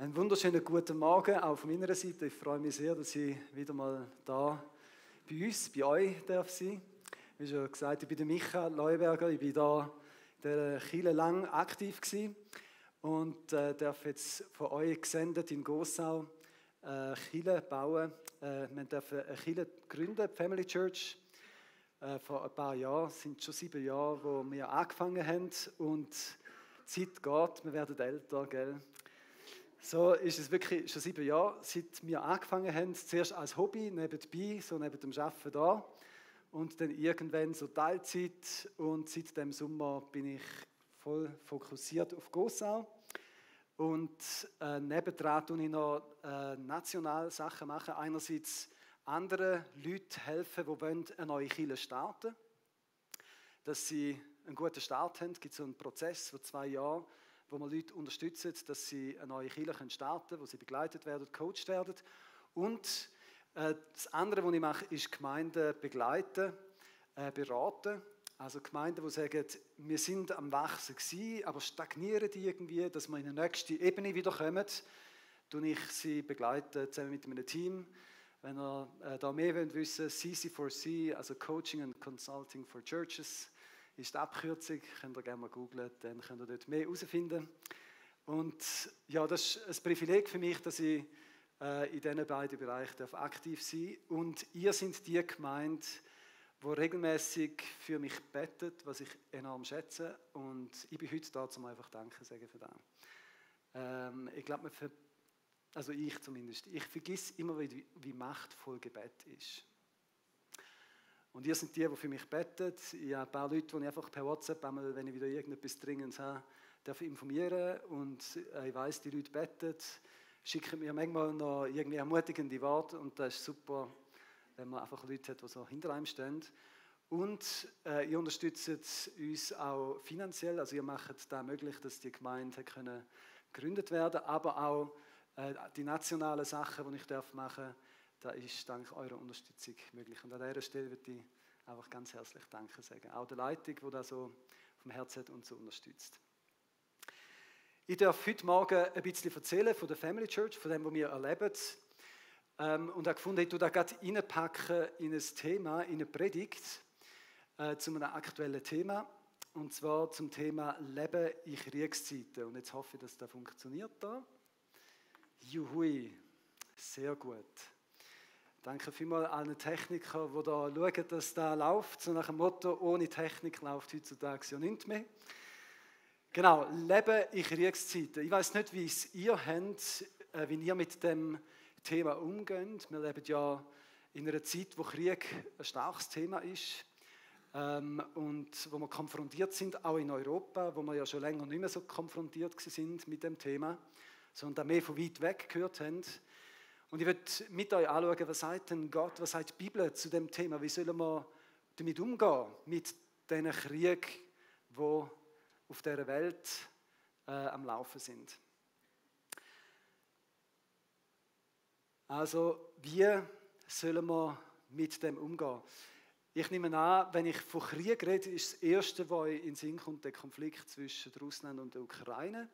Einen wunderschönen guten Morgen auch von meiner Seite. Ich freue mich sehr, dass ich wieder mal da bei uns, bei euch darf sein. Wie schon gesagt, ich bin der Michael Leuberger. Ich bin da in der Kirche lang aktiv gewesen und äh, darf jetzt von euch gesendet in Gossau äh, Kirche bauen. Äh, wir dürfen eine Kirche gründen, Family Church. Äh, vor ein paar Jahren, es sind schon sieben Jahre, wo wir angefangen haben und die Zeit geht, wir werden älter, gell? So ist es wirklich schon sieben Jahre, seit wir angefangen haben. Zuerst als Hobby, nebenbei, so neben dem Arbeiten da. Und dann irgendwann so Teilzeit. Und seit dem Sommer bin ich voll fokussiert auf Gossau. Und äh, nebendran tue ich noch äh, national Sachen machen. Einerseits anderen Leuten helfen, die wollen eine neue Kirche starten Dass sie einen guten Start haben. Es gibt so einen Prozess von zwei Jahren wo wir Leute unterstützen, dass sie eine neue Kirche starten können, wo sie begleitet werden, gecoacht werden. Und äh, das andere, was ich mache, ist Gemeinden begleiten, äh, beraten. Also Gemeinden, die sagen, wir sind am Wachsen gewesen, aber stagnieren irgendwie, dass wir in die nächste Ebene wieder kommen, tue ich sie begleiten, zusammen mit meinem Team. Wenn ihr äh, da mehr wollt wissen, CC4C, also Coaching and Consulting for Churches, ist die Abkürzung, könnt ihr gerne mal googlen, dann könnt ihr dort mehr herausfinden. Und ja, das ist ein Privileg für mich, dass ich äh, in diesen beiden Bereichen aktiv sein darf. Und ihr seid die Gemeinde, die regelmäßig für mich betet, was ich enorm schätze. Und ich bin heute da, um einfach Danke sagen für das. Ähm, ich glaube, also ich zumindest, ich vergesse immer wieder, wie machtvoll Gebet ist. Und ihr seid die, die für mich beten. Ich habe ein paar Leute, die ich einfach per WhatsApp, einmal, wenn ich wieder irgendetwas Dringendes habe, darf informieren. Und ich weiß, die Leute beten, schicken mir manchmal noch irgendwie ermutigende Worte. Und das ist super, wenn man einfach Leute hat, die so hinter einem stehen. Und äh, ihr unterstützt uns auch finanziell. Also ihr macht da möglich, dass die Gemeinde gegründet werden, aber auch äh, die nationalen Sachen, die ich machen darf das ist dank eurer Unterstützung möglich. Und an dieser Stelle würde ich einfach ganz herzlich Danke sagen. Auch der Leitung, die da so vom Herzen und so unterstützt. Ich darf heute Morgen ein bisschen erzählen von der Family Church, von dem, was wir erleben. Ähm, und habe gefunden, ich tue da gerade reinpacken in ein Thema, in eine Predigt äh, zu einem aktuellen Thema. Und zwar zum Thema Leben in Kriegszeiten. Und jetzt hoffe ich, dass das funktioniert da. Juhui, sehr gut. Danke vielmals allen Technikern, die da schauen, dass das läuft. So nach dem Motto, ohne Technik läuft heutzutage ja nichts mehr. Genau, Leben in Kriegszeiten. Ich weiß nicht, wie es ihr habt, äh, wie ihr mit dem Thema umgeht. Wir leben ja in einer Zeit, wo Krieg ein starkes Thema ist ähm, und wo wir konfrontiert sind, auch in Europa, wo wir ja schon länger nicht mehr so konfrontiert sind mit dem Thema, sondern mehr von weit weg gehört haben. Und ich werde mit euch anschauen, was sagt denn Gott, was sagt die Bibel zu dem Thema? Wie sollen wir damit umgehen, mit diesen Kriegen, die auf dieser Welt äh, am Laufen sind? Also, wie sollen wir mit dem umgehen? Ich nehme an, wenn ich von Krieg rede, ist das Erste, was in den Sinn kommt, der Konflikt zwischen Russland und der Ukraine.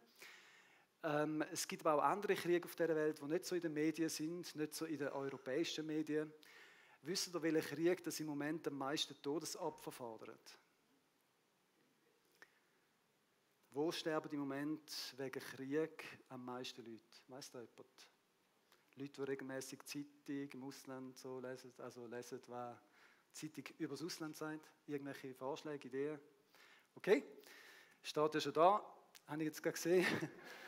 Ähm, es gibt aber auch andere Kriege auf der Welt, die nicht so in den Medien sind, nicht so in den europäischen Medien. Wisst ihr, welcher Krieg das im Moment am meisten Todesopfer fordert? Wo sterben im Moment wegen Krieg am meisten Leute? Weißt du jemand? Leute, die regelmäßig Zeitung im Ausland so lesen, also lesen, was Zeitung über das Ausland sagt, irgendwelche Vorschläge, Ideen. Okay, steht ja schon da, habe ich jetzt gerade gesehen.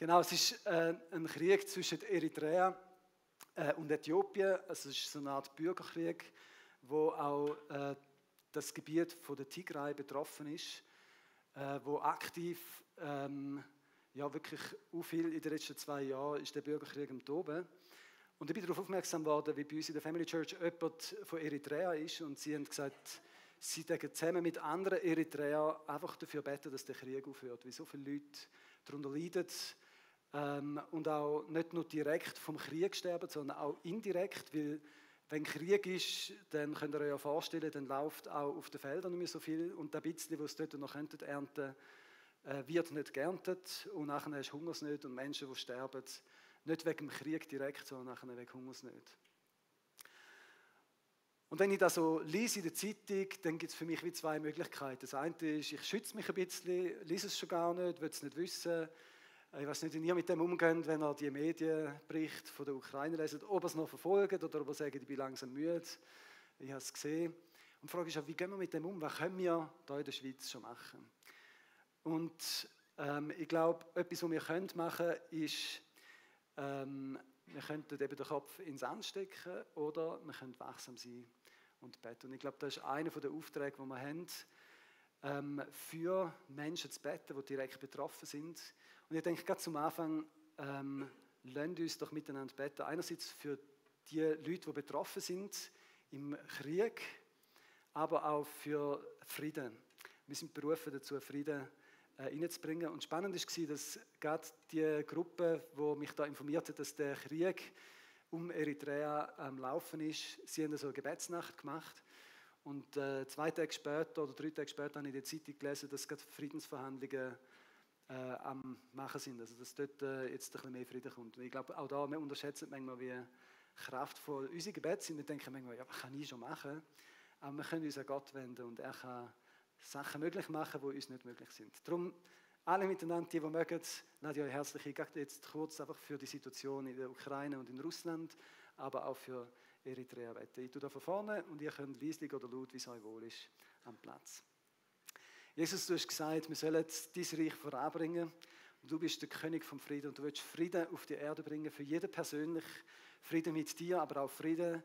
Genau, es ist äh, ein Krieg zwischen Eritrea äh, und Äthiopien. Es ist so eine Art Bürgerkrieg, wo auch äh, das Gebiet von der Tigray betroffen ist, äh, wo aktiv ähm, ja wirklich so viel in den letzten zwei Jahren ist der Bürgerkrieg am Toben. Und ich bin darauf aufmerksam worden, wie bei uns in der Family Church jemand von Eritrea ist und sie haben gesagt, sie denken zusammen mit anderen Eritreern einfach dafür beten, dass der Krieg aufhört, wie so viele Leute darunter leiden ähm, und auch nicht nur direkt vom Krieg sterben, sondern auch indirekt, weil wenn Krieg ist, dann könnt ihr euch ja vorstellen, dann läuft auch auf den Feldern nicht mehr so viel und ein bisschen, was dort noch könnten ernten, äh, wird nicht geerntet und nachher hast du Hungersnöte und Menschen, die sterben, nicht wegen dem Krieg direkt, sondern nachher wegen Hungersnöte. Und wenn ich das so lese in der Zeitung, dann gibt es für mich wie zwei Möglichkeiten. Das eine ist, ich schütze mich ein bisschen, lese es schon gar nicht, will es nicht wissen. Ich weiß nicht, wie ihr mit dem umgeht, wenn ihr die Medienberichte von der Ukraine lesen, ob ihr es noch verfolgt oder ob ihr sagt, ich bin langsam müde. Ich habe es gesehen. Und die Frage ist auch, wie gehen wir mit dem um? Was können wir hier in der Schweiz schon machen? Und ähm, ich glaube, etwas, was wir können machen können, ist, ähm, wir könnten eben den Kopf ins Sand stecken oder wir können wachsam sein und beten. Und ich glaube, das ist einer der Aufträge, die wir haben, ähm, für Menschen zu beten, die direkt betroffen sind. Und ich denke, gerade zum Anfang, ähm, lasst uns doch miteinander beten. Einerseits für die Leute, die betroffen sind im Krieg, aber auch für Frieden. Wir sind berufen dazu, Frieden äh. Und spannend war, dass gerade die Gruppe, die mich da informiert hat, dass der Krieg um Eritrea am Laufen ist. Sie haben so eine Gebetsnacht gemacht. Und äh, zwei Tage später oder drei Tage später habe ich in der Zeitung gelesen, dass gerade Friedensverhandlungen äh, am Machen sind. Also dass dort äh, jetzt ein bisschen mehr Frieden kommt. Und ich glaube, auch da, wir unterschätzen manchmal, wie kraftvoll unsere Gebete sind. Wir denken manchmal, ja, was kann ich schon machen? Aber wir können uns an Gott wenden und er kann Sachen möglich machen, die uns nicht möglich sind. Darum alle miteinander, die, die mögen, lade ich euch herzlich ein. Jetzt kurz einfach für die Situation in der Ukraine und in Russland, aber auch für Eritrea beten. Ich tue da von vorne und ihr könnt leislich oder laut, wie es euch wohl ist, am Platz. Jesus, du hast gesagt, wir sollen dein Reich voranbringen. Du bist der König vom Frieden und du willst Frieden auf die Erde bringen, für jeden persönlich. Frieden mit dir, aber auch Frieden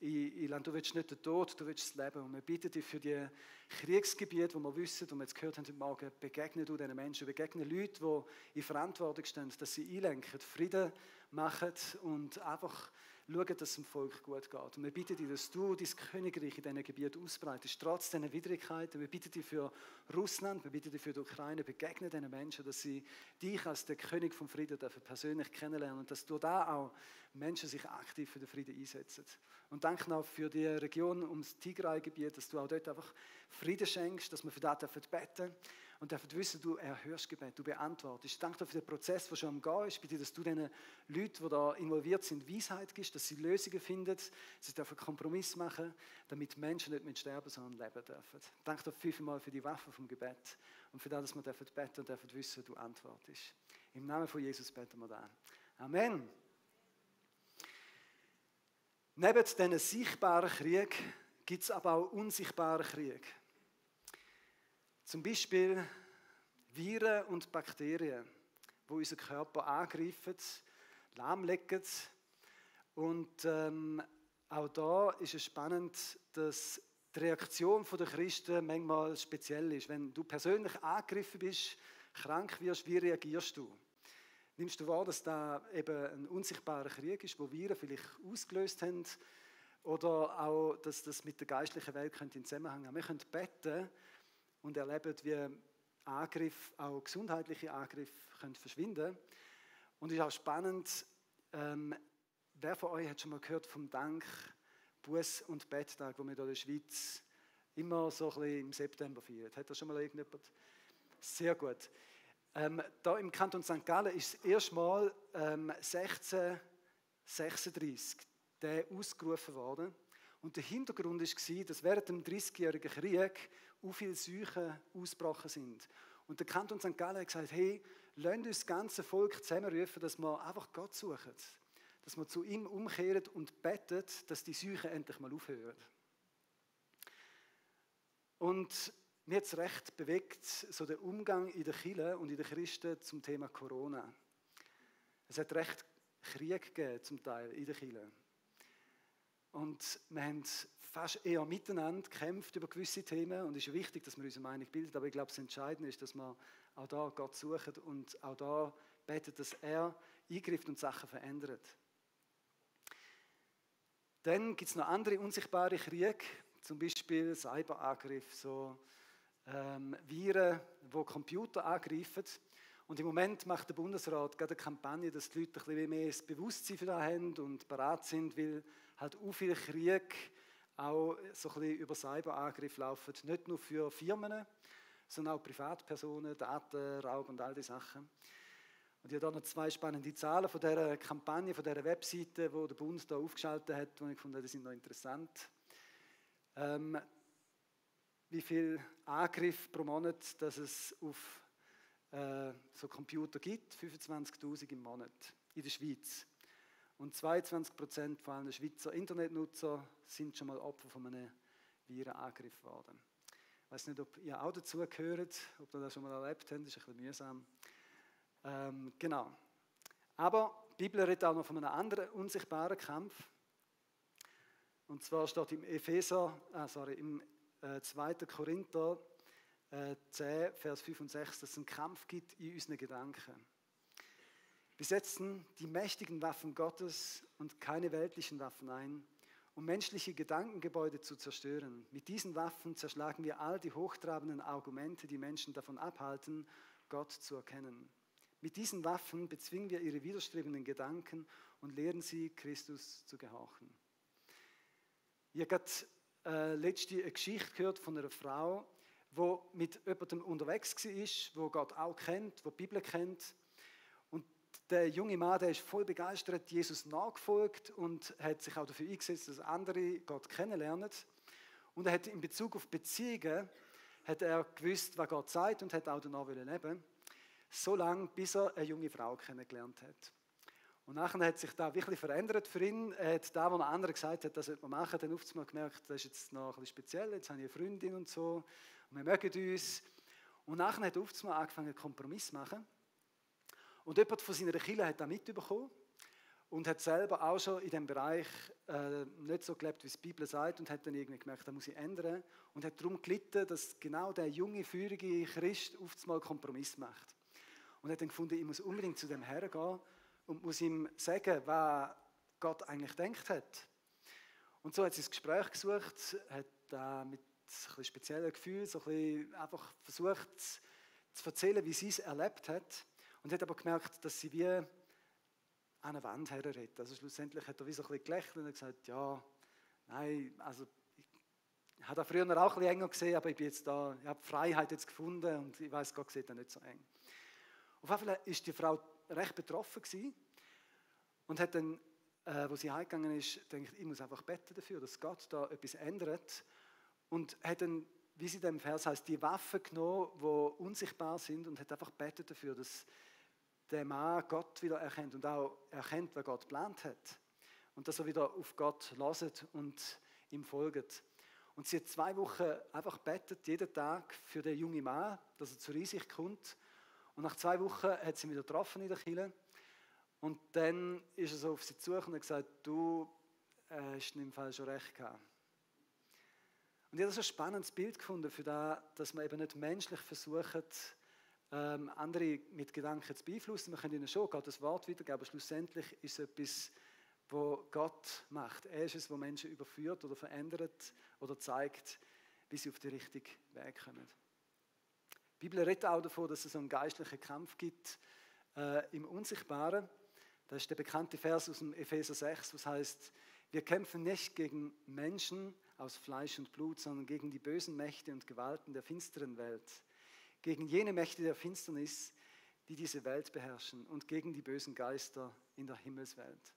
in, in Du willst nicht den Tod, du willst das Leben. Und wir bitten dich für die Kriegsgebiete, wo wir wissen, und wir jetzt gehört haben heute Morgen, begegnen du diesen Menschen, begegnen Leute, die in Verantwortung stehen, dass sie einlenken, Frieden machen und einfach schauen, dass es dem Volk gut geht. Und wir bitten dich, dass du dein Königreich in diesen Gebieten ausbreitest, trotz dieser Widrigkeiten. Wir bitten dich für Russland, wir bitten dich für die Ukraine, begegnen diesen Menschen, dass sie dich als der König vom Frieden dürfen persönlich kennenlernen und dass du da auch Menschen sich aktiv für den Frieden einsetzen. Und danke auch für die Region ums Tigray-Gebiet, dass du auch dort einfach Frieden schenkst, dass wir für das beten dürfen und dürfen wissen, du erhörst Gebet, du beantwortest. Danke für den Prozess, der schon am Gehen ist. Bitte, dass du den Leuten, die da involviert sind, Weisheit gibst, dass sie Lösungen finden, dass sie dürfen Kompromiss machen, damit Menschen nicht mit sterben, sondern leben dürfen. Danke dir fünfmal für die Waffe vom Gebet und für das, dass wir dürfen beten und dürfen wissen, du antwortest. Im Namen von Jesus beten wir da. Amen. Neben diesen sichtbaren Krieg gibt es aber auch unsichtbaren Krieg. Zum Beispiel Viren und Bakterien, wo unseren Körper angreifen, lahmlegen. Und ähm, auch da ist es spannend, dass die Reaktion der Christen manchmal speziell ist. Wenn du persönlich angegriffen bist, krank wirst, wie reagierst du? Nimmst du wahr, dass da eben ein unsichtbarer Krieg ist, wo Viren vielleicht ausgelöst haben? Oder auch, dass das mit der geistlichen Welt in Zusammenhang haben. Wir können beten und erleben, wie Angriff, auch gesundheitliche Angriffe können verschwinden. Und es ist auch spannend, ähm, wer von euch hat schon mal gehört vom Dank, Buß- und Betttag, wo wir hier in der Schweiz immer so ein bisschen im September feiern? Hat das schon mal irgendjemand? Sehr gut. Ähm, da im Kanton St. Gallen ist das erste Mal ähm, 1636 der ausgerufen worden. Und der Hintergrund war, dass während dem 30-jährigen Krieg auch viele Seuchen ausgebrochen sind. Und der Kanton St. Gallen hat gesagt, hey, lasst uns das ganze Volk zusammenrufen, dass wir einfach Gott suchen. Dass wir zu ihm umkehren und beten, dass die Seuchen endlich mal aufhören. Und mir hat es recht bewegt, so der Umgang in der Kirche und in den Christen zum Thema Corona. Es hat recht Krieg gegeben, zum Teil in der Kirche. Und wir haben fast eher miteinander gekämpft über gewisse Themen. Und es ist wichtig, dass wir unsere Meinung bilden. Aber ich glaube, das Entscheidende ist, dass wir auch da Gott suchen und auch da beten, dass er eingreift und Sachen verändert. Dann gibt es noch andere unsichtbare Kriege, zum Beispiel Cyberangriff, so ähm, Viren, die Computer angreifen. Und im Moment macht der Bundesrat gerade eine Kampagne, dass die Leute ein bisschen mehr das Bewusstsein für das haben und bereit sind, weil halt auch viel Krieg auch so ein bisschen über Cyberangriff laufen. Nicht nur für Firmen, sondern auch Privatpersonen, Datenraub und all die Sachen. Und ich habe da noch zwei spannende Zahlen von dieser Kampagne, von dieser Webseite, die der Bund da aufgeschaltet hat, die ich fand, die sind noch interessant. Ähm, wie viel Angriff pro Monat, dass es auf äh, so Computer gibt, 25.000 im Monat in der Schweiz. Und 22 Prozent von allen Schweizer Internetnutzer sind schon mal Opfer von einem Virenangriff geworden. Ich weiß nicht, ob ihr auch dazu gehört, ob ihr das schon mal erlebt habt, das ist ein bisschen mühsam. Ähm, genau. Aber die Bibel redet auch noch von einem anderen unsichtbaren Kampf. Und zwar steht im Epheser, äh, sorry, im äh, 2. Korinther äh, 10, Vers 5 und 6, dass es einen Kampf gibt in unseren Gedanken. Wir setzen die mächtigen Waffen Gottes und keine weltlichen Waffen ein, um menschliche Gedankengebäude zu zerstören. Mit diesen Waffen zerschlagen wir all die hochtrabenden Argumente, die Menschen davon abhalten, Gott zu erkennen. Mit diesen Waffen bezwingen wir ihre widerstrebenden Gedanken und lehren sie, Christus zu gehorchen. Ich habe äh, letzte eine Geschichte gehört von einer Frau, die mit jemandem unterwegs war, wo Gott auch kennt, wo die Bibel kennt. Der junge Mann, der ist voll begeistert, Jesus nachgefolgt und hat sich auch dafür eingesetzt, dass andere Gott kennenlernen. Und er hat in Bezug auf Beziehungen hat er gewusst, was Gott sagt und hat auch danach leben so lange, bis er eine junge Frau kennengelernt hat. Und nachher hat sich da wirklich verändert für ihn. Er hat da, wo ein anderer gesagt hat, das sollte man machen, dann oft gemerkt, das ist jetzt noch ein bisschen speziell, jetzt habe ich eine Freundin und so, und wir mögen uns. Und nachher hat er oft angefangen, Kompromiss zu machen. Und jemand von seiner Kirche hat da mitbekommen und hat selber auch schon in diesem Bereich äh, nicht so gelebt, wie es die Bibel sagt und hat dann irgendwie gemerkt, da muss ich ändern und hat darum gelitten, dass genau der junge, feurige Christ oft mal einen Kompromiss macht und hat dann gefunden, ich muss unbedingt zu dem hergehen und muss ihm sagen, was Gott eigentlich denkt hat. Und so hat sie das Gespräch gesucht, hat äh, mit ein speziellen Gefühl so ein einfach versucht zu erzählen, wie sie es erlebt hat und hat aber gemerkt, dass sie wie an eine Wand herredet. Also schlussendlich hat er wie so ein bisschen gelächelt und gesagt, ja, nein, also ich habe da früher auch ein bisschen enger gesehen, aber ich bin jetzt da, ich habe Freiheit jetzt gefunden und ich weiß, Gott sieht da nicht so eng. Auf jeden Fall ist die Frau recht betroffen gewesen und hat dann, äh, wo sie heimgegangen ist, gedacht, ich muss einfach beten dafür, dass Gott da etwas ändert und hat dann, wie sie dem Vers heißt, die Waffen genommen, die unsichtbar sind und hat einfach betet dafür, dass der Mann Gott wieder erkennt und auch erkennt, was Gott geplant hat und dass er wieder auf Gott lasst und ihm folgt. Und sie hat zwei Wochen einfach betet, jeden Tag für den jungen Mann, dass er zur Einsicht kommt und nach zwei Wochen hat sie ihn wieder getroffen in der Kirche. Und dann ist er so auf sie zu und hat gesagt, du äh, hast im Fall schon recht gehabt. Und ich habe so ein spannendes Bild gefunden für das, dass man eben nicht menschlich versucht, ähm, andere mit Gedanken zu beeinflussen. Man kann ihnen schon Gottes Wort wiedergeben, aber schlussendlich ist es etwas, wo Gott macht. Er ist es, wo Menschen überführt oder verändert oder zeigt, wie sie auf den richtigen Weg kommen. Die Bibel redet auch davon, dass es einen geistlichen Kampf gibt äh, im Unsichtbaren. Das ist der bekannte Vers aus dem Epheser 6, was heißt, wir kämpfen nicht gegen Menschen aus Fleisch und Blut, sondern gegen die bösen Mächte und Gewalten der finsteren Welt, gegen jene Mächte der Finsternis, die diese Welt beherrschen und gegen die bösen Geister in der Himmelswelt.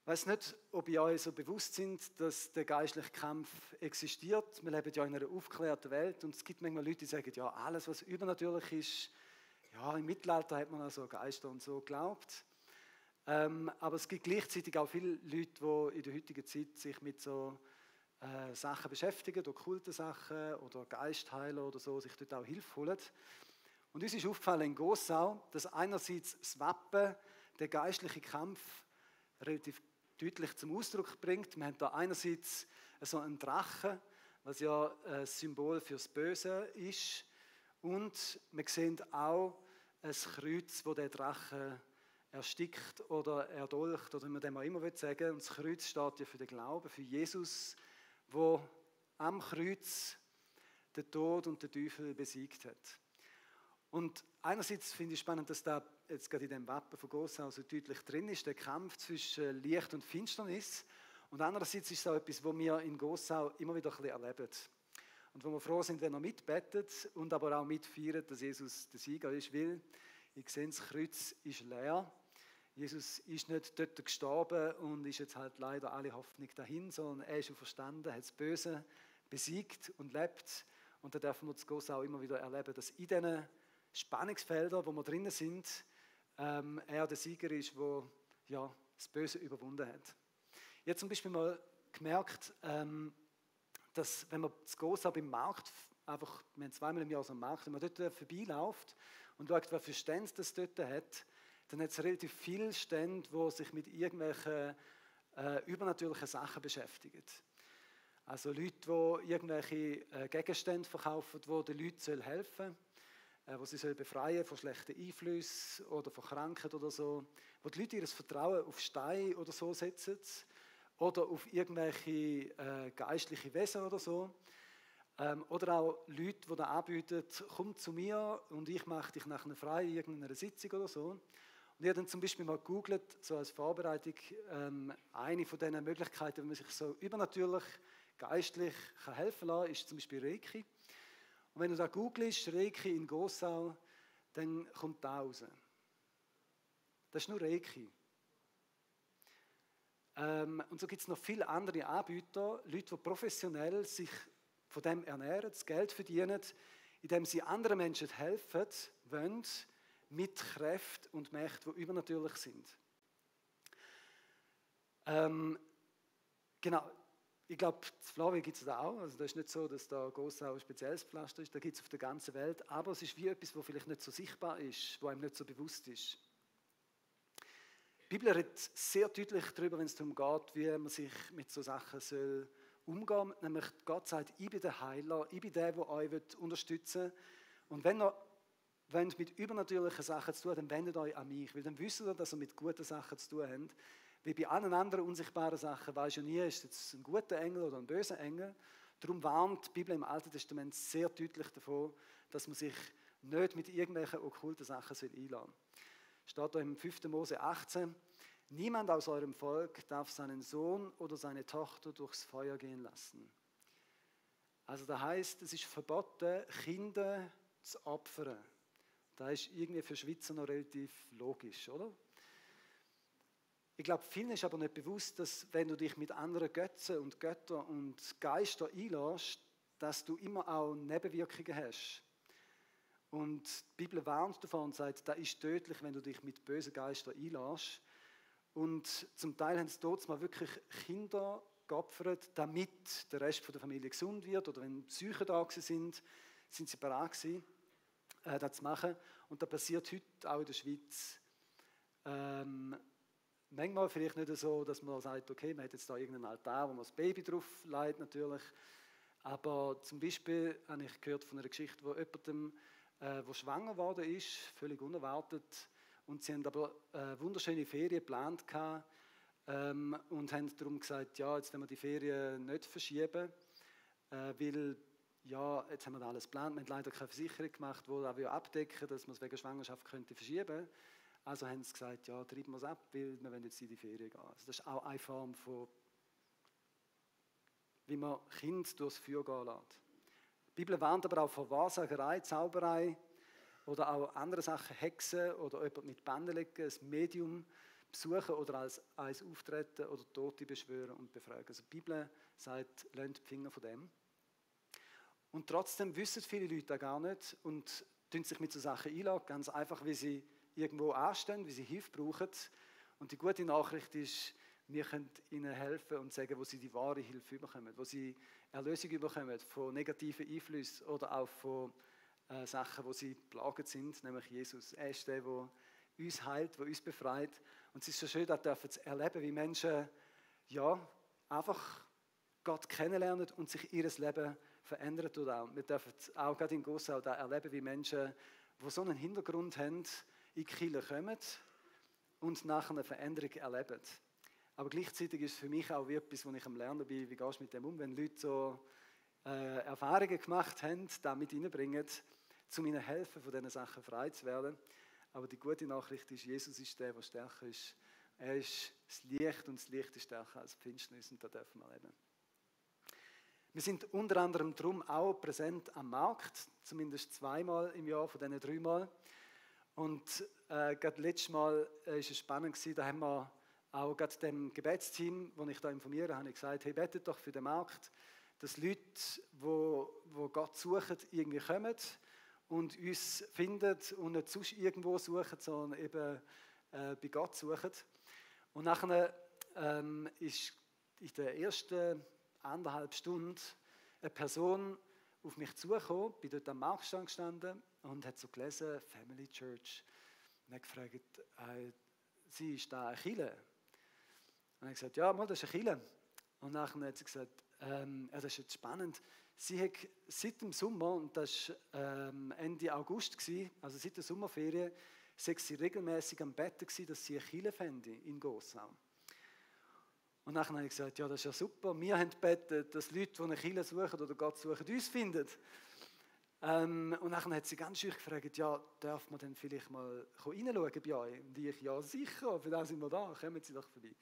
Ich weiß nicht, ob ihr euch so bewusst sind, dass der geistliche Kampf existiert. Wir leben ja in einer aufgeklärten Welt und es gibt manchmal Leute, die sagen, ja, alles, was übernatürlich ist, ja, im Mittelalter hat man also Geister und so geglaubt. Ähm, aber es gibt gleichzeitig auch viele Leute, die in der heutigen Zeit sich mit so äh, Sachen beschäftigen, okkulte Sachen oder Geistheiler oder so, sich dort auch Hilfe holen. Und uns ist aufgefallen in Gossau, dass einerseits das Wappen, der geistliche Kampf, relativ deutlich zum Ausdruck bringt. Wir haben da einerseits so einen Drachen, was ja ein Symbol fürs Böse ist. Und wir sehen auch ein Kreuz, wo der Drache erstickt oder erdolcht oder wie man dem auch immer sagen will. Und das Kreuz steht ja für den Glauben, für Jesus, wo am Kreuz den Tod und den Teufel besiegt hat. Und einerseits finde ich spannend, dass da jetzt gerade in dem Wappen von Gossau so deutlich drin ist, der Kampf zwischen Licht und Finsternis. Und andererseits ist es auch etwas, was wir in Gossau immer wieder ein bisschen erleben. und wo wir froh sind, wenn er mitbettet und aber auch mitfeiert, dass Jesus der Sieger ist, weil ich sehe, das Kreuz ist leer. Jesus ist nicht dort gestorben und ist jetzt halt leider alle Hoffnung dahin, sondern er ist verstanden, hat das Böse besiegt und lebt. Und da dürfen wir das Große auch immer wieder erleben, dass in diesen Spannungsfeldern, wo wir drinnen sind, ähm, er der Sieger ist, der ja, das Böse überwunden hat. Ich habe zum Beispiel mal gemerkt, ähm, dass wenn man das Große beim Markt, einfach, wir haben zweimal im Jahr so einen Markt, wenn man dort vorbeiläuft und schaut, für Stände das dort hat, dann hat es relativ viele Stände, die sich mit irgendwelchen äh, übernatürlichen Sachen beschäftigen. Also Leute, die irgendwelche äh, Gegenstände verkaufen, die den Leuten helfen sollen, äh, die sie sollen befreien von schlechten Einflüssen oder von Krankheit oder so, wo die Leute ihr Vertrauen auf Stein oder so setzen oder auf irgendwelche äh, geistliche Wesen oder so. Ähm, oder auch Leute, die da anbieten, komm zu mir und ich mache dich nachher frei in irgendeiner Sitzung oder so. Und ich habe dann zum Beispiel mal gegoogelt, so als Vorbereitung, ähm, eine von diesen Möglichkeiten, wie man sich so übernatürlich geistlich kann helfen kann, ist zum Beispiel Reiki. Und wenn du da googelst, Reiki in Gossau, dann kommt da raus. Das ist nur Reiki. Ähm, und so gibt es noch viele andere Anbieter, Leute, die professionell sich von dem ernähren, das Geld verdienen, indem sie anderen Menschen helfen wollen, mit Kräften und Mächten, die übernatürlich sind. Ähm, genau, ich glaube, in Flavia gibt es das auch. Also das ist nicht so, dass da Gossau ein spezielles Pflaster ist. Da gibt es auf der ganzen Welt. Aber es ist wie etwas, was vielleicht nicht so sichtbar ist, wo einem nicht so bewusst ist. Die Bibel redet sehr deutlich darüber, wenn es darum geht, wie man sich mit so Sachen soll umgehen soll. Nämlich Gott sagt, ich bin der Heiler, ich bin der, der euch unterstützen will. Und wenn ihr wollt, mit übernatürlichen Sachen zu tun dann wendet euch an mich. Weil dann wisst ihr, dass ihr mit guten Sachen zu tun habt. Wie bei allen anderen unsichtbaren Sachen weiß ja nie, ist es ein guter Engel oder ein böser Engel. Darum warnt die Bibel im Alten Testament sehr deutlich davon, dass man sich nicht mit irgendwelchen okkulten Sachen einladen soll. Steht da im 5. Mose 18, Niemand aus eurem Volk darf seinen Sohn oder seine Tochter durchs Feuer gehen lassen. Also da heißt, es ist verboten, Kinder zu opfern. Da ist irgendwie für Schweizer noch relativ logisch, oder? Ich glaube, vielen ist aber nicht bewusst, dass wenn du dich mit anderen Götzen und Göttern und Geistern einlässt, dass du immer auch Nebenwirkungen hast. Und die Bibel warnt davon und sagt, das ist tödlich, wenn du dich mit bösen Geistern einlässt. Und zum Teil haben sie dort mal wirklich Kinder geopfert, damit der Rest der Familie gesund wird. Oder wenn Psyche da sind, sind sie bereit gewesen, äh, das zu machen. Und das passiert heute auch in der Schweiz. Ähm, Manchmal vielleicht nicht so, dass man sagt, okay, man hat jetzt da irgendeinen Altar, wo man das Baby drauf leitet natürlich. Aber zum Beispiel habe ich gehört von einer Geschichte, wo jemandem, äh, wo schwanger geworden ist, völlig unerwartet, und sie haben aber äh, wunderschöne Ferien geplant gehabt, ähm, und haben darum gesagt, ja, jetzt werden wir die Ferien nicht verschieben, äh, weil ja, jetzt haben wir alles geplant, wir haben leider keine Versicherung gemacht, die auch abdecken dass man es wegen Schwangerschaft könnte verschieben könnte. Also haben sie gesagt, ja, treiben wir es ab, weil wir wollen jetzt in die Ferien gehen. Also das ist auch eine Form von, wie man Kind durchs Feuer gehen lässt. Die Bibel warnt aber auch vor Wahrsagerei, Zauberei oder auch andere Sachen, Hexen oder jemand mit Bänden legen, ein Medium besuchen oder als eins auftreten oder Tote beschwören und befragen. Also die Bibel sagt, lasst die Finger von dem. Und trotzdem wissen viele Leute gar nicht und tun sich mit so Sachen einladen, ganz einfach, wie sie irgendwo anstehen, wie sie Hilfe brauchen. Und die gute Nachricht ist, wir können ihnen helfen und sagen, wo sie die wahre Hilfe bekommen, wo sie Erlösung bekommen von negativen Einflüssen oder auch von äh, Sachen, wo sie plagend sind, nämlich Jesus. Er ist der, der uns heilt, der uns befreit. Und es ist so schön, dass wir zu erleben, wie Menschen ja, einfach Gott kennenlernen und sich ihr Leben verändert. wir dürfen auch gerade in Gossau erleben, wie Menschen, die so einen Hintergrund haben, in die Kirche kommen und nachher eine Veränderung erleben. Aber gleichzeitig ist es für mich auch etwas, wo ich am Lernen bin, wie gehst du mit dem um, wenn Leute so äh, Erfahrungen gemacht haben, damit reinbringen, um ihnen helfen, von diesen Sachen frei zu werden. Aber die gute Nachricht ist, Jesus ist der, der stärker ist. Er ist das Licht und das Licht ist stärker als die Finsternis und da dürfen wir leben. Wir sind unter anderem darum auch präsent am Markt, zumindest zweimal im Jahr von diesen dreimal. Und äh, gerade letztes Mal war äh, es spannend, gewesen, da haben wir auch gerade dem Gebetsteam, das ich da informiere, habe ich gesagt, hey, betet doch für den Markt, dass Leute, die, die Gott suchen, irgendwie kommen und uns finden und nicht sonst irgendwo suchen, sondern eben äh, bei Gott suchen. Und nachher ähm, ist in der ersten anderthalb Stunden eine Person auf mich zugekommen, bin dort am Marktstand gestanden und hat so gelesen, Family Church. Und hat gefragt, äh, sie ist da eine Kille? Und ich gesagt, ja, mal, das ist eine Kille. Und nachher hat sie gesagt, ähm, ja, das ist jetzt spannend. Sie hat seit dem Sommer, und das war ähm, Ende August, gewesen, also seit der Sommerferien, sei sie regelmäßig am Bett gewesen, dass sie eine Kille fände in Gossau. Und dann habe ich gesagt, ja, das ist ja super. Wir haben gebeten, dass Leute, die eine Kille suchen oder Gott suchen, uns finden. Ähm, und dann hat sie ganz schön gefragt, ja, darf man denn vielleicht mal reinschauen bei euch? Und ich, ja, sicher, für das sind wir da, kommen Sie doch vorbei.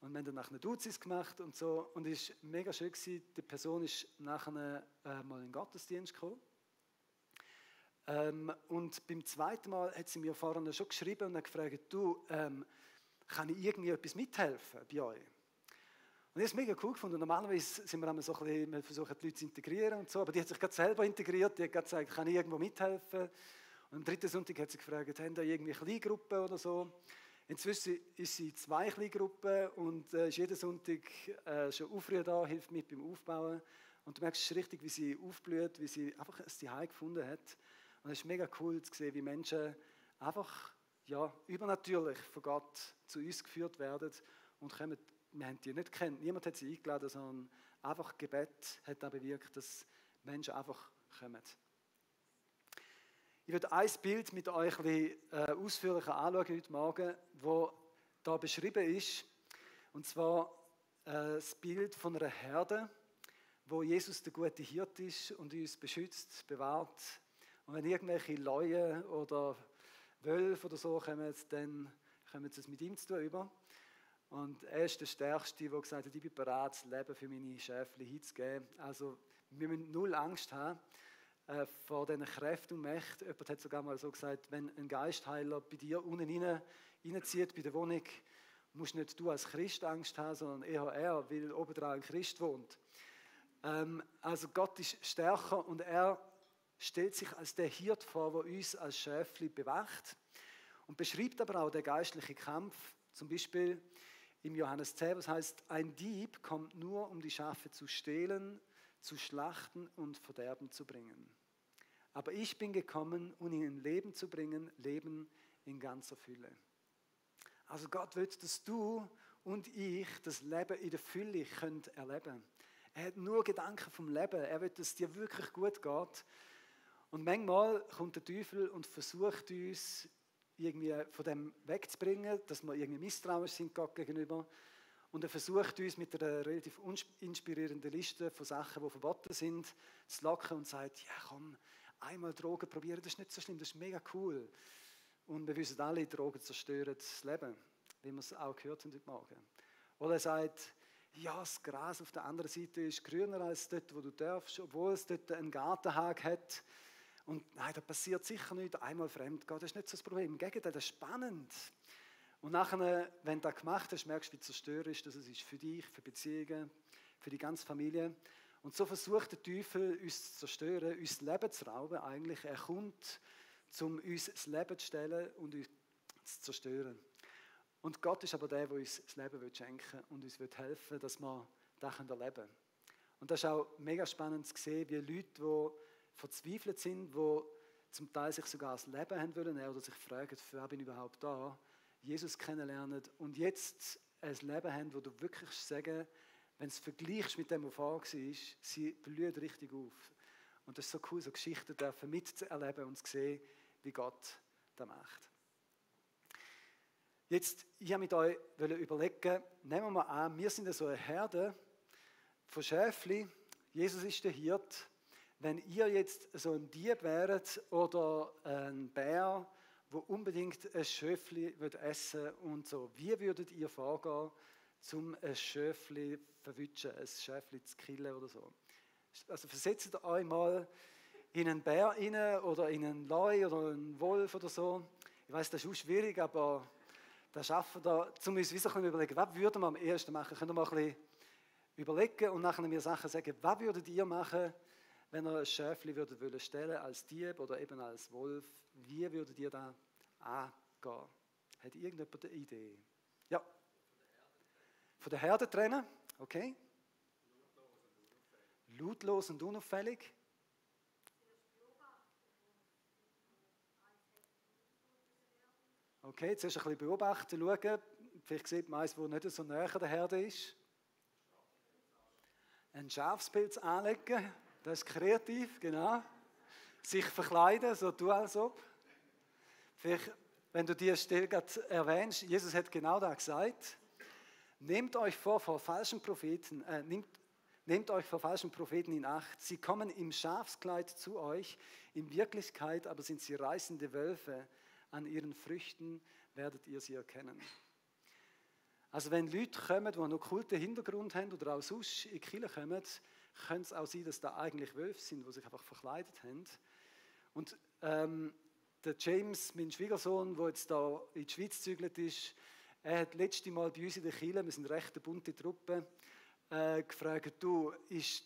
Und wir haben dann nachher Duzis gemacht und so. Und es war mega schön, gewesen. die Person ist nachher äh, mal in den Gottesdienst gekommen. Ähm, und beim zweiten Mal hat sie mir vorhin schon geschrieben und hat gefragt, du, ähm, kann ich irgendwie etwas mithelfen bei euch? Und ich habe es mega cool gefunden. Normalerweise sind wir immer so ein bisschen, wir versuchen die Leute zu integrieren und so, aber die hat sich gerade selber integriert, die hat gerade gesagt, kann ich irgendwo mithelfen? Und am dritten Sonntag hat sie gefragt, haben da irgendwie Kleingruppen oder so? Inzwischen ist sie in zwei Kleingruppen und äh, ist jeden Sonntag äh, schon aufrühren da, hilft mit beim Aufbauen. Und du merkst richtig, wie sie aufblüht, wie sie einfach ein Zuhause gefunden hat. Und es ist mega cool zu sehen, wie Menschen einfach ja, übernatürlich von Gott zu uns geführt werden und kommen, wir haben die nicht kennt, niemand hat sie eingeladen, sondern einfach Gebet hat da bewirkt, dass Menschen einfach kommen. Ich werde ein Bild mit euch ein äh, ausführlicher anschauen heute Morgen, wo da beschrieben ist, und zwar äh, das Bild von einer Herde, wo Jesus der gute Hirt ist und uns beschützt, bewahrt. Und wenn irgendwelche Leute oder Wölfe oder so kommen, dann kommen es mit ihm zu tun über. Und er ist der Stärkste, der gesagt hat, ich bin bereit, das Leben für meine Schäfchen hinzugeben. Also wir müssen null Angst haben äh, vor diesen Kräften und Mächten. Jemand hat sogar mal so gesagt, wenn ein Geistheiler bei dir unten rein, reinzieht, bei der Wohnung, musst nicht du als Christ Angst haben, sondern eher er, weil obendrauf ein Christ wohnt. Ähm, also Gott ist stärker und er stellt sich als der Hirt vor, der uns als Schäfli bewacht und beschreibt aber auch den geistlichen Kampf, zum Beispiel im Johannes 10, was heißt, ein Dieb kommt nur, um die Schafe zu stehlen, zu schlachten und Verderben zu bringen. Aber ich bin gekommen, um ihnen Leben zu bringen, Leben in ganzer Fülle. Also Gott will, dass du und ich das Leben in der Fülle erleben. Er hat nur Gedanken vom Leben. Er will, dass es dir wirklich gut geht. Und manchmal kommt der Teufel und versucht uns irgendwie von dem wegzubringen, dass wir irgendwie misstrauisch sind Gott gegenüber. Und er versucht uns mit einer relativ inspirierenden Liste von Sachen, die verboten sind, zu locken und sagt, ja komm, einmal Drogen probieren, das ist nicht so schlimm, das ist mega cool. Und wir wissen alle, Drogen zerstören das Leben, wie wir es auch gehört haben heute Morgen. Oder er sagt, ja, das Gras auf der anderen Seite ist grüner als dort, wo du darfst, obwohl es dort einen Gartenhag hat. Und nein, da passiert sicher nicht einmal fremd gehen, das ist nicht so das Problem. Im Gegenteil, das ist spannend. Und nachher, wenn du das gemacht hast, merkst du, wie zerstörerisch das ist für dich, für Beziehungen, für die ganze Familie. Und so versucht der Teufel, uns zu zerstören, uns das Leben zu rauben eigentlich. Er kommt, um uns das Leben zu stellen und uns zu zerstören. Und Gott ist aber der, der uns das Leben schenken will und uns helfen will, dass wir das erleben können. Und das ist auch mega spannend zu sehen, wie Leute, die verzweifelt sind, wo zum Teil sich sogar das Leben haben wollen oder sich fragen, für wer bin ich überhaupt da, Jesus kennenlernen und jetzt ein Leben haben, wo du wirklich sagen, wenn es vergleichst mit dem, was vorher war, sie blüht richtig auf. Und das ist so cool, so Geschichten dürfen mitzuerleben und zu sehen, wie Gott das macht. Jetzt, ich habe mit euch überlegen, nehmen wir mal an, wir sind so eine Herde von Schäfli. Jesus ist der Hirt wenn ihr jetzt so ein Dieb wäret oder ein Bär, wo unbedingt ein Schöfli essen und so, wie würdet ihr vorgehen, zum ein Schöfli verwutschen, ein Schöfli zu killen oder so. Also versetzt euch mal in einen Bär rein oder in einen Leu oder einen Wolf oder so. Ich weiß, das ist auch schwierig, aber das schaffen wir, um uns ein bisschen überlegen, was würden wir am ersten machen? Können wir mal ein bisschen überlegen und nachher mir Sachen sagen, was würdet ihr machen, wenn ihr ein Schäfli würdet wollen stellen als Dieb oder eben als Wolf? Wie würdet ihr da angehen? Hat irgendjemand eine Idee? Ja. Von der Herde trennen, okay. Lautlos und unauffällig. Okay, zuerst ein bisschen beobachten, schauen. Vielleicht sieht man eins, wo nicht so näher der Herde ist. Ein Schafspilz anlegen, das ist kreativ, genau. Sich verkleiden, so tu als ob. Vielleicht, wenn du diese Stelle erwähnst, Jesus hat genau das gesagt. Nehmt euch vor vor falschen Propheten, äh, nehmt, nehmt euch vor falschen Propheten in Acht. Sie kommen im Schafskleid zu euch, in Wirklichkeit aber sind sie reißende Wölfe an ihren Früchten werdet ihr sie erkennen. Also wenn Leute kommen, die einen okkulten Hintergrund haben oder auch sonst in die Kirche kommen, könnte es auch sein, dass da eigentlich Wölfe sind, die sich einfach verkleidet haben. Und ähm, der James, mein Schwiegersohn, der jetzt da in die Schweiz gezügelt ist, er hat letzte Mal bei uns in der Kirche, wir sind eine recht bunte Truppe, äh, gefragt, du, ist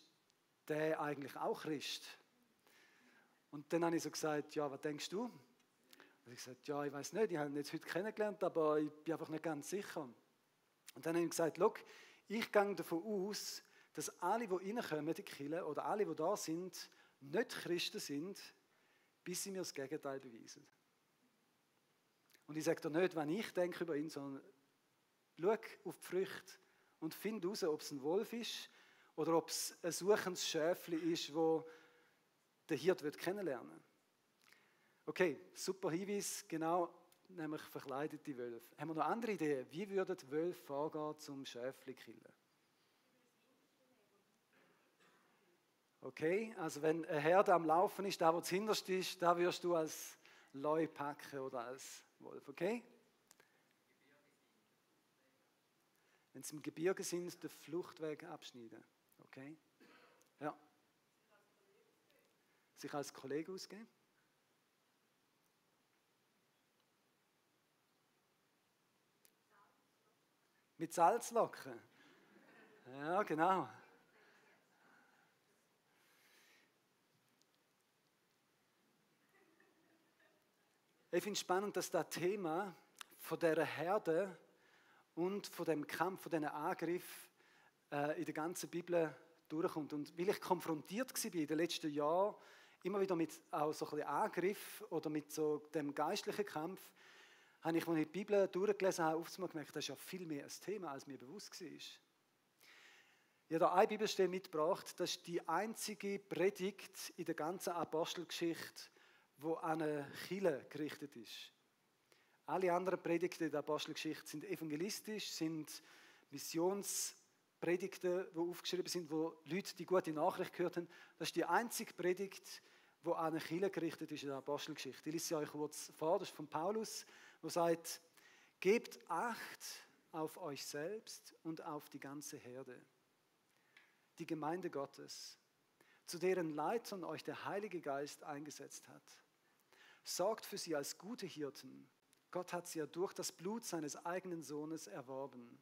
der eigentlich auch Christ? Und dann habe ich so gesagt, ja, was denkst du? Und ich gesagt, ja, ich weiß nicht, ich habe ihn jetzt heute kennengelernt, aber ich bin einfach nicht ganz sicher. Und dann habe ich gesagt, look, ich gehe davon aus, dass alle, die reinkommen in die Kirche, oder alle, die da sind, nicht Christen sind, bis sie mir das Gegenteil beweisen. Und ich sage dir nicht, wenn ich denke über ihn, sondern schau auf die Früchte und finde heraus, ob es ein Wolf ist oder ob es ein suchendes Schäfli ist, wo der Hirt kennenlernen will. Okay, super Hinweis, genau, nämlich verkleidete Wölfe. Haben wir noch andere Ideen? Wie würden Wölfe vorgehen zum Schäfli killen? Okay, also wenn eine Herde am Laufen ist, da wo das hinterste ist, da wirst du als Leu packen oder als Wolf, okay? Wenn sie im Gebirge sind, den Fluchtweg abschneiden, okay? Ja. Sich als Kollege ausgeben? Mit Salz locken. Ja, genau. Ich finde es spannend, dass das Thema von dieser Herde und von dem Kampf, von diesem Angriff äh, in der ganzen Bibel durchkommt. Und weil ich konfrontiert war in den letzten Jahren, immer wieder mit auch so ein bisschen Angriff oder mit so dem geistlichen Kampf, habe ich, als ich die Bibel durchgelesen habe, oftmals gemerkt, das ist ja viel mehr ein Thema, als mir bewusst war. Ich habe da eine Bibelstelle mitgebracht, das ist die einzige Predigt in der ganzen Apostelgeschichte, wo an eine Chile gerichtet ist. Alle anderen Predigten der Apostelgeschichte sind evangelistisch, sind Missionspredigten, die aufgeschrieben sind, wo Leute die gute Nachricht gehört haben. Das ist die einzige Predigt, wo an eine Chile gerichtet ist in der Apostelgeschichte. Ich lese sie euch kurz vor, das ist von Paulus wo sagt, gebt Acht auf euch selbst und auf die ganze Herde, die Gemeinde Gottes, zu deren Leitern euch der Heilige Geist eingesetzt hat. Sorgt für sie als gute Hirten. Gott hat sie ja durch das Blut seines eigenen Sohnes erworben.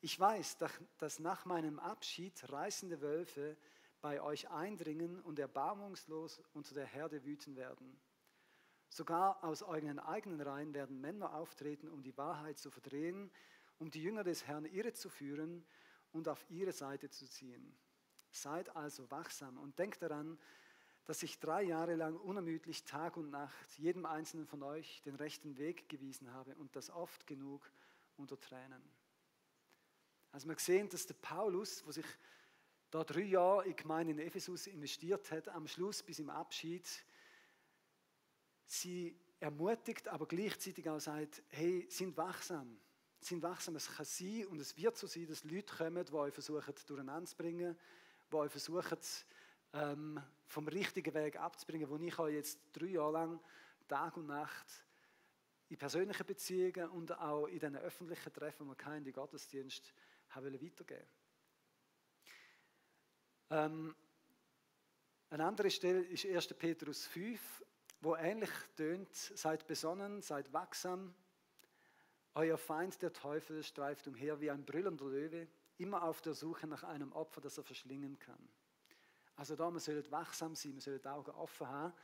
Ich weiß, dass nach meinem Abschied reißende Wölfe bei euch eindringen und erbarmungslos unter der Herde wüten werden. Sogar aus euren eigenen Reihen werden Männer auftreten, um die Wahrheit zu verdrehen, um die Jünger des Herrn irrezuführen und auf ihre Seite zu ziehen. Seid also wachsam und denkt daran, dass ich drei Jahre lang unermüdlich Tag und Nacht jedem einzelnen von euch den rechten Weg gewiesen habe und das oft genug unter Tränen. Also wir sehen, dass der Paulus, wo sich da drei Jahre in Gemeinde in Ephesus investiert hat, am Schluss bis im Abschied sie ermutigt, aber gleichzeitig auch sagt, hey, sind wachsam. Sind wachsam. Es kann sein und es wird so sein, dass Leute kommen, die euch versuchen, durcheinander zu bringen, die euch versuchen, ähm, vom richtigen Weg abzubringen, wo ich euch jetzt drei Jahre lang Tag und Nacht in persönlichen Beziehungen und auch in den öffentlichen Treffen, die wir in die Gottesdienst haben weitergeben ähm, Eine andere Stelle ist 1. Petrus 5, wo ähnlich tönt, seid besonnen, seid wachsam. Euer Feind, der Teufel, streift umher wie ein brüllender Löwe, immer auf der Suche nach einem Opfer, das er verschlingen kann. Also da, man sollte wachsam sein, man sollte die Augen offen haben.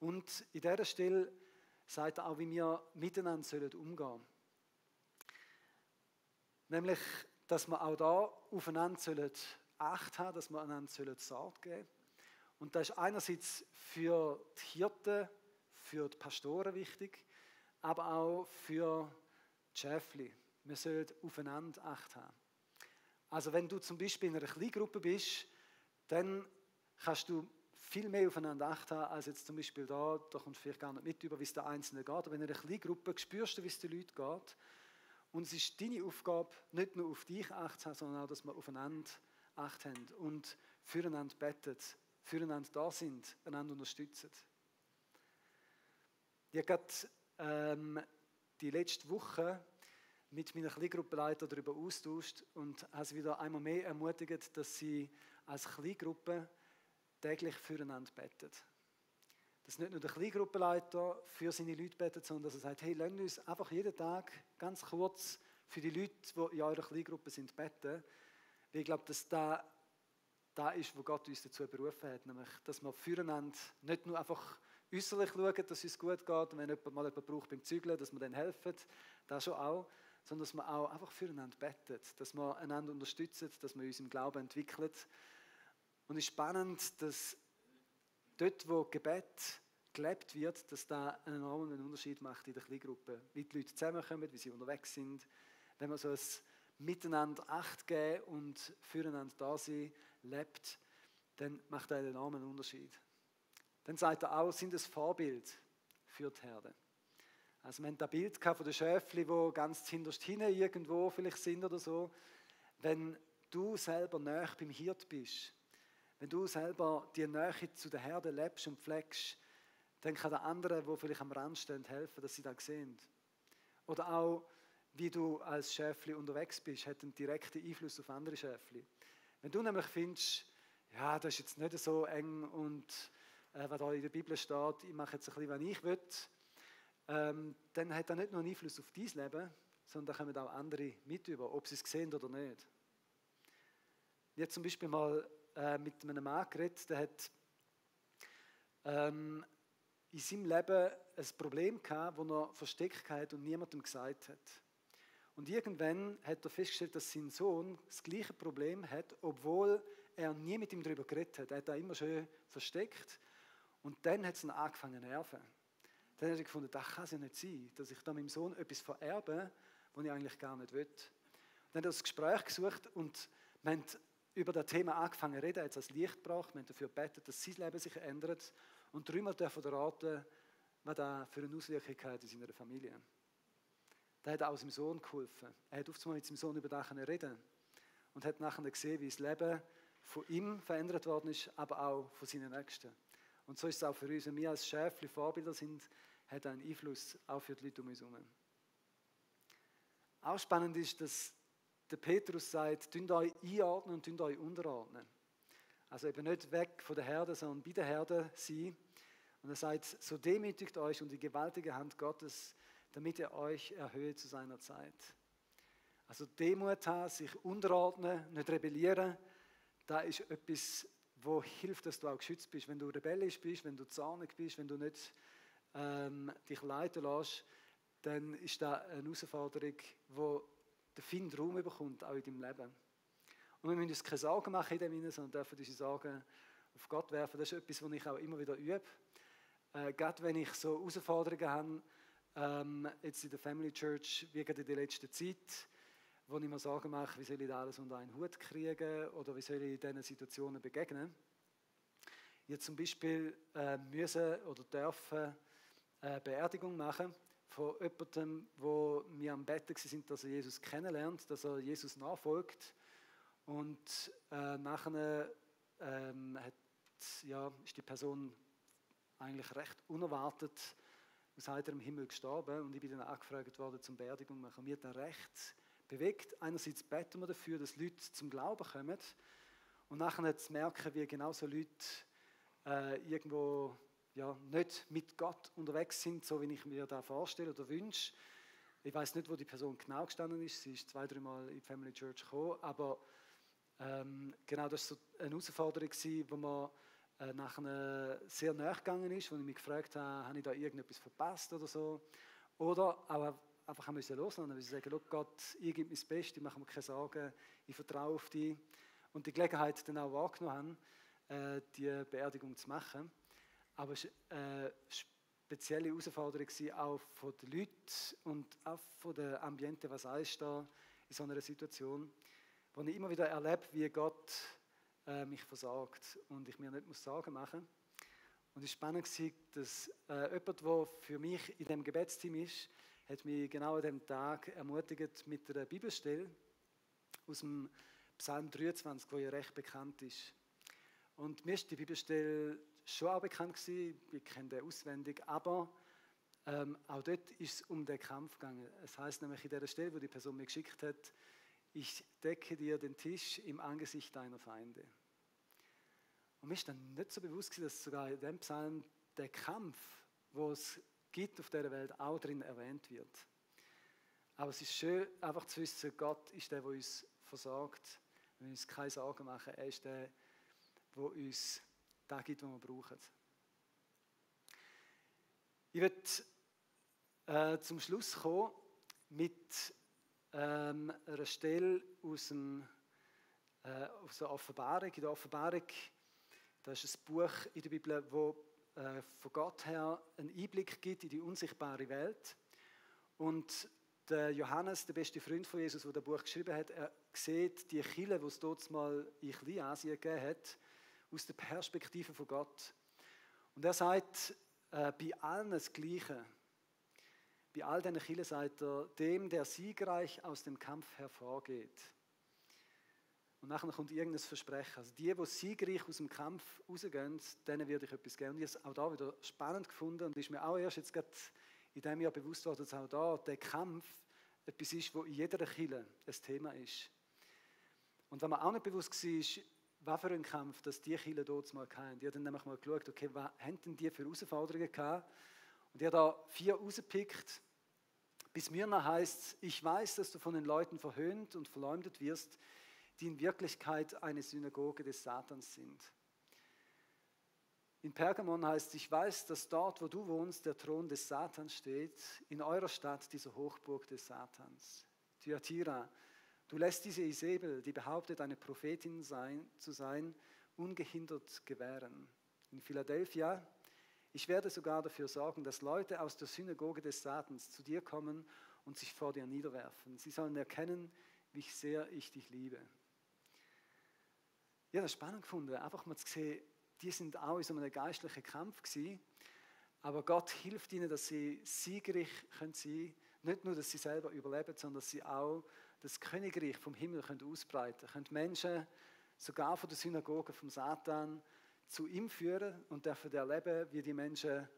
Und in dieser Stelle sagt er auch, wie wir miteinander sollen umgehen Nämlich, dass wir auch da aufeinander sollen Acht haben, dass wir einander sollen Sorge geben Und das ist einerseits für die Hirten, für die Pastoren wichtig, aber auch für die Schäfli. Wir sollen aufeinander Acht haben. Also wenn du zum Beispiel in einer Kleingruppe bist, dann kannst du viel mehr aufeinander Acht haben, als jetzt zum Beispiel da, da kommst du vielleicht gar nicht mit über, wie es der Einzelne geht. Aber in einer kleinen Gruppe spürst du, wie es den Leuten geht. Und es ist deine Aufgabe, nicht nur auf dich Acht zu haben, sondern auch, dass wir aufeinander Acht haben und füreinander beten, füreinander da sind, einander unterstützen. Ich habe gerade ähm, die letzte Woche mit meiner Kleingruppenleiter darüber austauscht und habe sie wieder einmal mehr ermutigt, dass sie als Kleingruppe täglich füreinander betet. Dass nicht nur der Kleingruppenleiter für seine Leute betet, sondern dass er sagt, hey, lasst uns einfach jeden Tag ganz kurz für die Leute, die in eurer Kleingruppe sind, beten. Weil ich glaube, dass da da ist, wo Gott uns dazu berufen hat, nämlich, dass wir füreinander nicht nur einfach äußerlich schauen, dass es uns gut geht und wenn jemand mal jemand braucht beim Zügeln, dass wir dann helfen, das schon auch, sondern dass wir auch einfach füreinander beten, dass wir einander unterstützen, dass wir uns im Glauben entwickeln und es ist spannend, dass dort, wo Gebet gelebt wird, dass da einen enormen Unterschied macht in der Kleingruppe. Wie die Leute zusammenkommen, wie sie unterwegs sind. Wenn man so ein Miteinander Acht geben und füreinander da sein lebt, dann macht er einen enormen Unterschied. Dann sagt er auch, sind es Vorbild für die Herde. Also wir haben das Bild von den Schäfchen, die ganz hinterst hinten irgendwo vielleicht sind oder so. Wenn du selber näher beim Hirt bist, wenn du selber die Nähe zu der Herde lebst und pflegst, dann kann der andere, die vielleicht am Rand stehen, helfen, dass sie das sehen. Oder auch, wie du als Schäfli unterwegs bist, hat einen direkten Einfluss auf andere Schäfli. Wenn du nämlich findest, ja, das ist jetzt nicht so eng und äh, was da in der Bibel steht, ich mache jetzt ein bisschen, was ich will, ähm, dann hat das nicht nur einen Einfluss auf dein Leben, sondern da kommen auch andere mit über, ob sie es sehen oder nicht. Ich habe zum Beispiel mal äh, mit einem Mann geredet, der hat ähm, in seinem Leben ein Problem gehabt, das er versteckt hat und niemandem gesagt hat. Und irgendwann hat er festgestellt, dass sein Sohn das gleiche Problem hat, obwohl er nie mit ihm darüber geredet hat. Er hat das immer schön versteckt. Und dann hat es ihn angefangen zu nerven. Dann hat er gefunden, das kann es ja nicht sein, dass ich da meinem Sohn etwas vererbe, was ich eigentlich gar nicht will. Dann hat er das Gespräch gesucht und haben über das Thema angefangen zu reden, hat es als Licht gebracht, wir haben dafür gebetet, dass sein Leben sich ändert und dreimal dürfen raten, was das für eine Auswirkung hat in seiner Familie. Da hat auch seinem Sohn geholfen. Er hat oft mit seinem Sohn über das reden und hat nachher gesehen, wie das Leben von ihm verändert worden ist, aber auch von seinen Nächsten. Und so ist es auch für uns. Wenn wir als Schäfli Vorbilder sind, hat er einen Einfluss auch für die Leute um uns herum. Auch spannend ist, dass der Petrus sagt, tünt euch einordnen und tünt euch unterordnen. Also eben nicht weg von der Herde, sondern bei der Herde sein. Und er sagt, so demütigt euch und die gewaltige Hand Gottes, damit er euch erhöht zu seiner Zeit. Also Demut haben, sich unterordnen, nicht rebellieren, da ist etwas, wo hilft, dass du auch geschützt bist. Wenn du rebellisch bist, wenn du zornig bist, wenn du nicht ähm, dich leiten lässt, dann ist da eine Herausforderung, die der Find Raum bekommt, auch in deinem Leben. Und wir müssen uns keine Sorgen machen in dem Sinne, sondern dürfen unsere Sorgen auf Gott werfen. Das ist etwas, was ich auch immer wieder übe. Äh, gerade wenn ich so Herausforderungen habe, ähm, jetzt in der Family Church, wie gerade in der letzten Zeit, wo ich mir Sorgen mache, wie soll ich das alles unter einen Hut kriegen oder wie soll ich diesen Situationen begegnen. Ich zum Beispiel äh, müssen oder dürfen eine Beerdigung machen von jemandem, wo wir am Betten sind, dass er Jesus kennenlernt, dass er Jesus nachfolgt. Und äh, nachher ähm, hat, ja, ist die Person eigentlich recht unerwartet aus heiterem Himmel gestorben und ich bin dann angefragt worden zum Beerdigung machen. Mir dann recht bewegt. Einerseits beten wir dafür, dass Leute zum Glauben kommen und nachher zu merken, wie genau so Leute äh, irgendwo ja, nicht mit Gott unterwegs sind, so wie ich mir da vorstelle oder wünsche. Ich weiß nicht, wo die Person genau gestanden ist. Sie ist zwei, dreimal in die Family Church gekommen, aber ähm, genau das war so eine Herausforderung, wo man äh, nachher sehr nachgegangen ist, wo ich mich gefragt habe, habe ich da irgendetwas verpasst oder so. Oder auch einfach haben müssen loslassen, sie sagen, Gott, ich gebe mein Bestes, ich mache mir keine Sorgen, ich vertraue auf dich. Und die Gelegenheit dann auch wahrgenommen haben, äh, die Beerdigung zu machen. Aber es war eine spezielle Herausforderung auch von den Leuten und auch von dem Ambiente, was ist da in so einer Situation, wo ich immer wieder erlebe, wie Gott äh, mich versorgt und ich mir nicht muss Sorgen machen muss. Und es war spannend, dass äh, jemand, der für mich in dem Gebetsteam ist, hat mich genau an dem Tag ermutigt mit einer Bibelstelle aus dem Psalm 23, wo ja recht bekannt ist. Und mir ist die Bibelstelle schon auch bekannt gewesen, ich kenne den auswendig, aber ähm, auch dort ist es um den Kampf gegangen. Es heißt nämlich in der Stelle, wo die Person mir geschickt hat, ich decke dir den Tisch im Angesicht deiner Feinde. Und mir ist dann nicht so bewusst gewesen, dass sogar in dem Psalm der Kampf, wo es gibt auf dieser Welt, auch drin erwähnt wird. Aber es ist schön, einfach zu wissen, Gott ist der, der uns versorgt. Wir uns keine Sorgen machen. Er ist der, der uns das gibt, was wir brauchen. Ich werde äh, zum Schluss kommen mit ähm, einer Stelle aus, dem, äh, aus der Offenbarung. In der Offenbarung, das ist ein Buch in der Bibel, wo äh, von Gott her einen Einblick gibt in die unsichtbare Welt. Und der Johannes, der beste Freund von Jesus, der das Buch geschrieben hat, er sieht die Kille, die es dort mal in Kleinasien gegeben hat, aus der Perspektive von Gott. Und er sagt äh, bei allen das Gleiche. Bei all diesen Killen sagt er, dem, der siegreich aus dem Kampf hervorgeht. Und nachher kommt irgendein Versprechen. Also die, die siegreich aus dem Kampf rausgehen, denen werde ich etwas geben. Und ich habe es auch da wieder spannend gefunden und ist mir auch erst jetzt gerade in diesem Jahr bewusst worden, dass auch da der Kampf etwas ist, wo in jeder Kille ein Thema ist. Und wenn man auch nicht bewusst war, was für ein Kampf dass die Kille dort mal hatten. Die haben dann nämlich mal geschaut, okay, was haben denn die für Herausforderungen gehabt? Und die hat da vier rausgepickt. Bis mir nach heißt ich weiß, dass du von den Leuten verhöhnt und verleumdet wirst, die in Wirklichkeit eine Synagoge des Satans sind. In Pergamon heißt es, ich weiß, dass dort, wo du wohnst, der Thron des Satans steht, in eurer Stadt diese Hochburg des Satans. Thyatira, du lässt diese Isabel, die behauptet, eine Prophetin sein, zu sein, ungehindert gewähren. In Philadelphia, ich werde sogar dafür sorgen, dass Leute aus der Synagoge des Satans zu dir kommen und sich vor dir niederwerfen. Sie sollen erkennen, wie sehr ich dich liebe. Habe das spannend gefunden, einfach mal zu sehen, die sind auch in so einem geistlichen Kampf gewesen, aber Gott hilft ihnen, dass sie siegreich können sein Nicht nur, dass sie selber überleben, sondern dass sie auch das Königreich vom Himmel können ausbreiten können. Menschen sogar von der Synagoge vom Satan zu ihm führen und dürfen erleben, wie die Menschen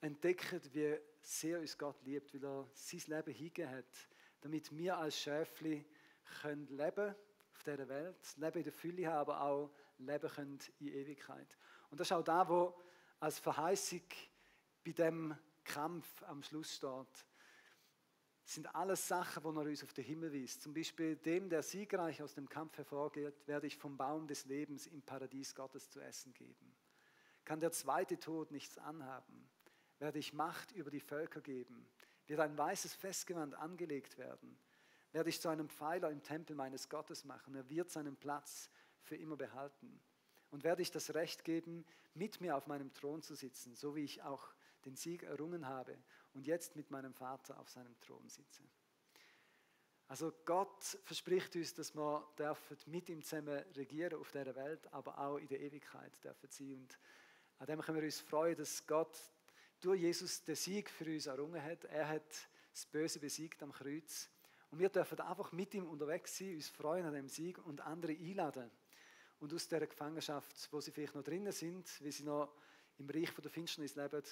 entdecken, wie sehr uns Gott liebt, weil er sein Leben hingegeben hat, damit wir als Schäfli können leben auf dieser Welt, Leben in der Fülle haben, aber auch leben können in Ewigkeit. Und das ist auch da, wo als Verheißung bei dem Kampf am Schluss steht. Sind alles Sachen, wo er uns auf den Himmel weist. Zum Beispiel dem, der siegreich aus dem Kampf hervorgeht, werde ich vom Baum des Lebens im Paradies Gottes zu essen geben. Kann der zweite Tod nichts anhaben, werde ich Macht über die Völker geben, wird ein weißes Festgewand angelegt werden werde ich zu einem Pfeiler im Tempel meines Gottes machen. Er wird seinen Platz für immer behalten. Und werde ich das Recht geben, mit mir auf meinem Thron zu sitzen, so wie ich auch den Sieg errungen habe und jetzt mit meinem Vater auf seinem Thron sitze. Also Gott verspricht uns, dass wir dürfen mit ihm zusammen regieren auf dieser Welt, aber auch in der Ewigkeit dürfen sie. Und an dem können wir uns freuen, dass Gott durch Jesus den Sieg für uns errungen hat. Er hat das Böse besiegt am Kreuz. Und wir dürfen einfach mit ihm unterwegs sein, uns freuen an dem Sieg und andere einladen. Und aus der Gefangenschaft, wo sie vielleicht noch drinnen sind, wie sie noch im Reich der Finsternis leben,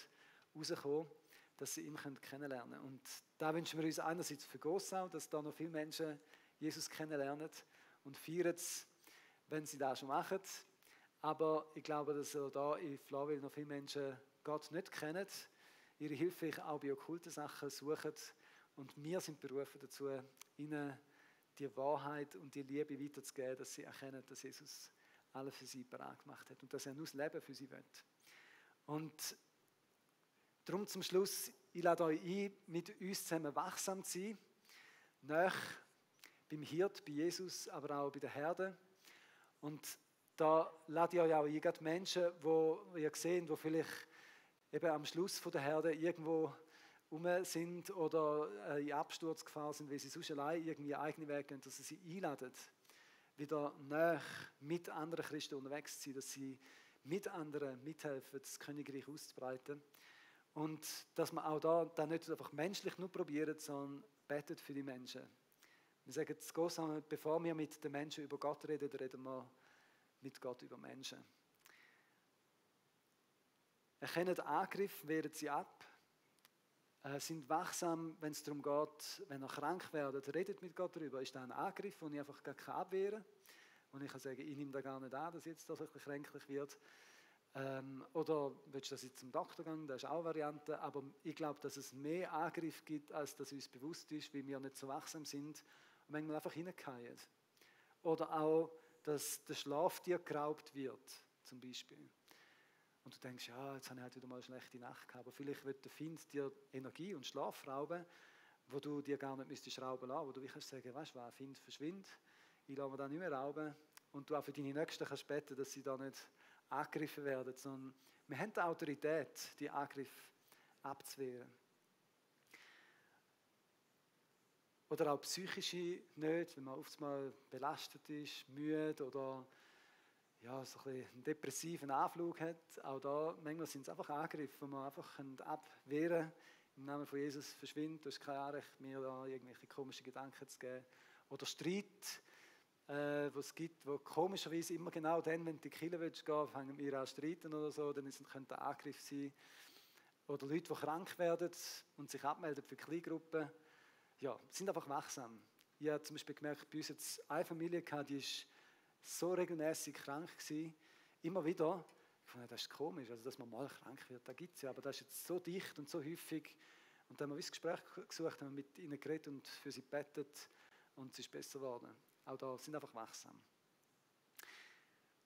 rauskommen, dass sie ihn kennenlernen können. Und da wünschen wir uns einerseits für Gossau, dass da noch viele Menschen Jesus kennenlernen und feiern es, wenn sie das schon machen. Aber ich glaube, dass auch da in Flawil noch viele Menschen Gott nicht kennen, ihre Hilfe auch bei okkulten Sachen suchen. Und wir sind berufen dazu, ihnen die Wahrheit und die Liebe weiterzugeben, dass sie erkennen, dass Jesus alles für sie bereit gemacht hat und dass er nur das Leben für sie will. Und darum zum Schluss, ich lade euch ein, mit uns zusammen wachsam zu sein, nach beim Hirt, bei Jesus, aber auch bei der Herde. Und da lade ich euch auch ein, Menschen, die ihr seht, die vielleicht eben am Schluss von der Herde irgendwo rum sind oder äh, in Absturzgefahr sind, weil sie sonst allein irgendwie eigene Weg gehen, dass ihr sie einladen, wieder näher mit anderen Christen unterwegs zu sein, dass sie mit anderen mithelfen, das Königreich auszubreiten. Und dass man auch da dann nicht einfach menschlich nur probiert, sondern betet für die Menschen. Wir sagen es groß, bevor wir mit den Menschen über Gott reden, reden wir mit Gott über Menschen. Erkennen Angriff, wehren sie ab, äh, sind wachsam, wenn es darum geht, wenn ihr krank werdet, redet mit Gott darüber. Ist das ein Angriff, den ich einfach gar nicht abwehren kann? Und ich kann sagen, ich nehme da gar nicht an, dass jetzt das ein kränklich wird. Ähm, oder willst du das jetzt zum Doktor gehen? Das ist auch eine Variante. Aber ich glaube, dass es mehr Angriff gibt, als dass uns bewusst ist, weil wir nicht so wachsam sind und manchmal einfach hineingehen. Oder auch, dass der Schlaf dir geraubt wird, zum Beispiel. Und du denkst, ja, jetzt habe ich halt wieder mal eine schlechte Nacht gehabt. Aber vielleicht wird der Find dir Energie und Schlaf rauben, wo du dir gar nicht müsstest rauben lassen. Wo du kannst sagen, weißt du was, Find verschwindet, ich lasse mir da nicht mehr rauben. Und du auch für deine Nächsten kannst beten, dass sie da nicht angegriffen werden, sondern wir haben die Autorität, die Angriffe abzuwehren. Oder auch psychische Nöte, wenn man oft mal belastet ist, müde oder ja, so ein einen depressiven Anflug hat. Auch da, manchmal sind es einfach Angriffe, die man einfach abwehren kann. Im Namen von Jesus verschwindet, du hast kein Anrecht, mir da irgendwelche komischen Gedanken zu geben. Oder Streit, äh, was es gibt, wo komischerweise immer genau dann, wenn du in die Kirche willst gehen, fangen wir an streiten oder so, dann könnte ein Angriff sein. Oder Leute, die krank werden und sich abmelden für Kleingruppen, ja, sind einfach wachsam. Ich habe zum Beispiel gemerkt, bei uns jetzt eine Familie gehabt, die ist so regelmäßig krank gewesen, immer wieder. Ich fand, das ist komisch, also dass man mal krank wird, da gibt es ja, aber das ist jetzt so dicht und so häufig. Und dann haben wir ein Gespräch gesucht, haben mit ihnen geredet und für sie betet und es ist besser geworden. Auch da sind einfach wachsam.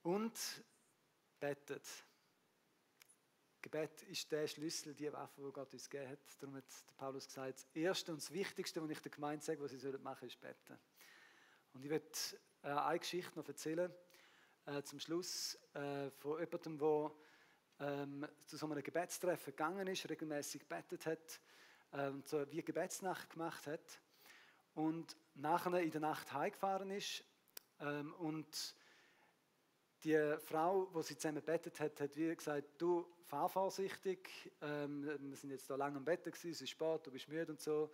Und betet. Gebet ist der Schlüssel, die Waffe, die Gott uns gegeben hat. Darum hat Paulus gesagt, das Erste und das Wichtigste, was ich der Gemeinde sage, was sie machen sollen, ist beten. Und ich werde äh, eine Geschichte noch erzählen, äh, zum Schluss, äh, von jemandem, der ähm, zu so einem Gebetstreffen gegangen ist, regelmäßig gebetet hat äh, und so wie Gebetsnacht gemacht hat und nachher in der Nacht heimgefahren ist ähm, und die Frau, die sie zusammen bettet hat, hat wie gesagt, du fahr vorsichtig, ähm, wir sind jetzt da lange am Bett gewesen, es ist spät, du bist müde und so.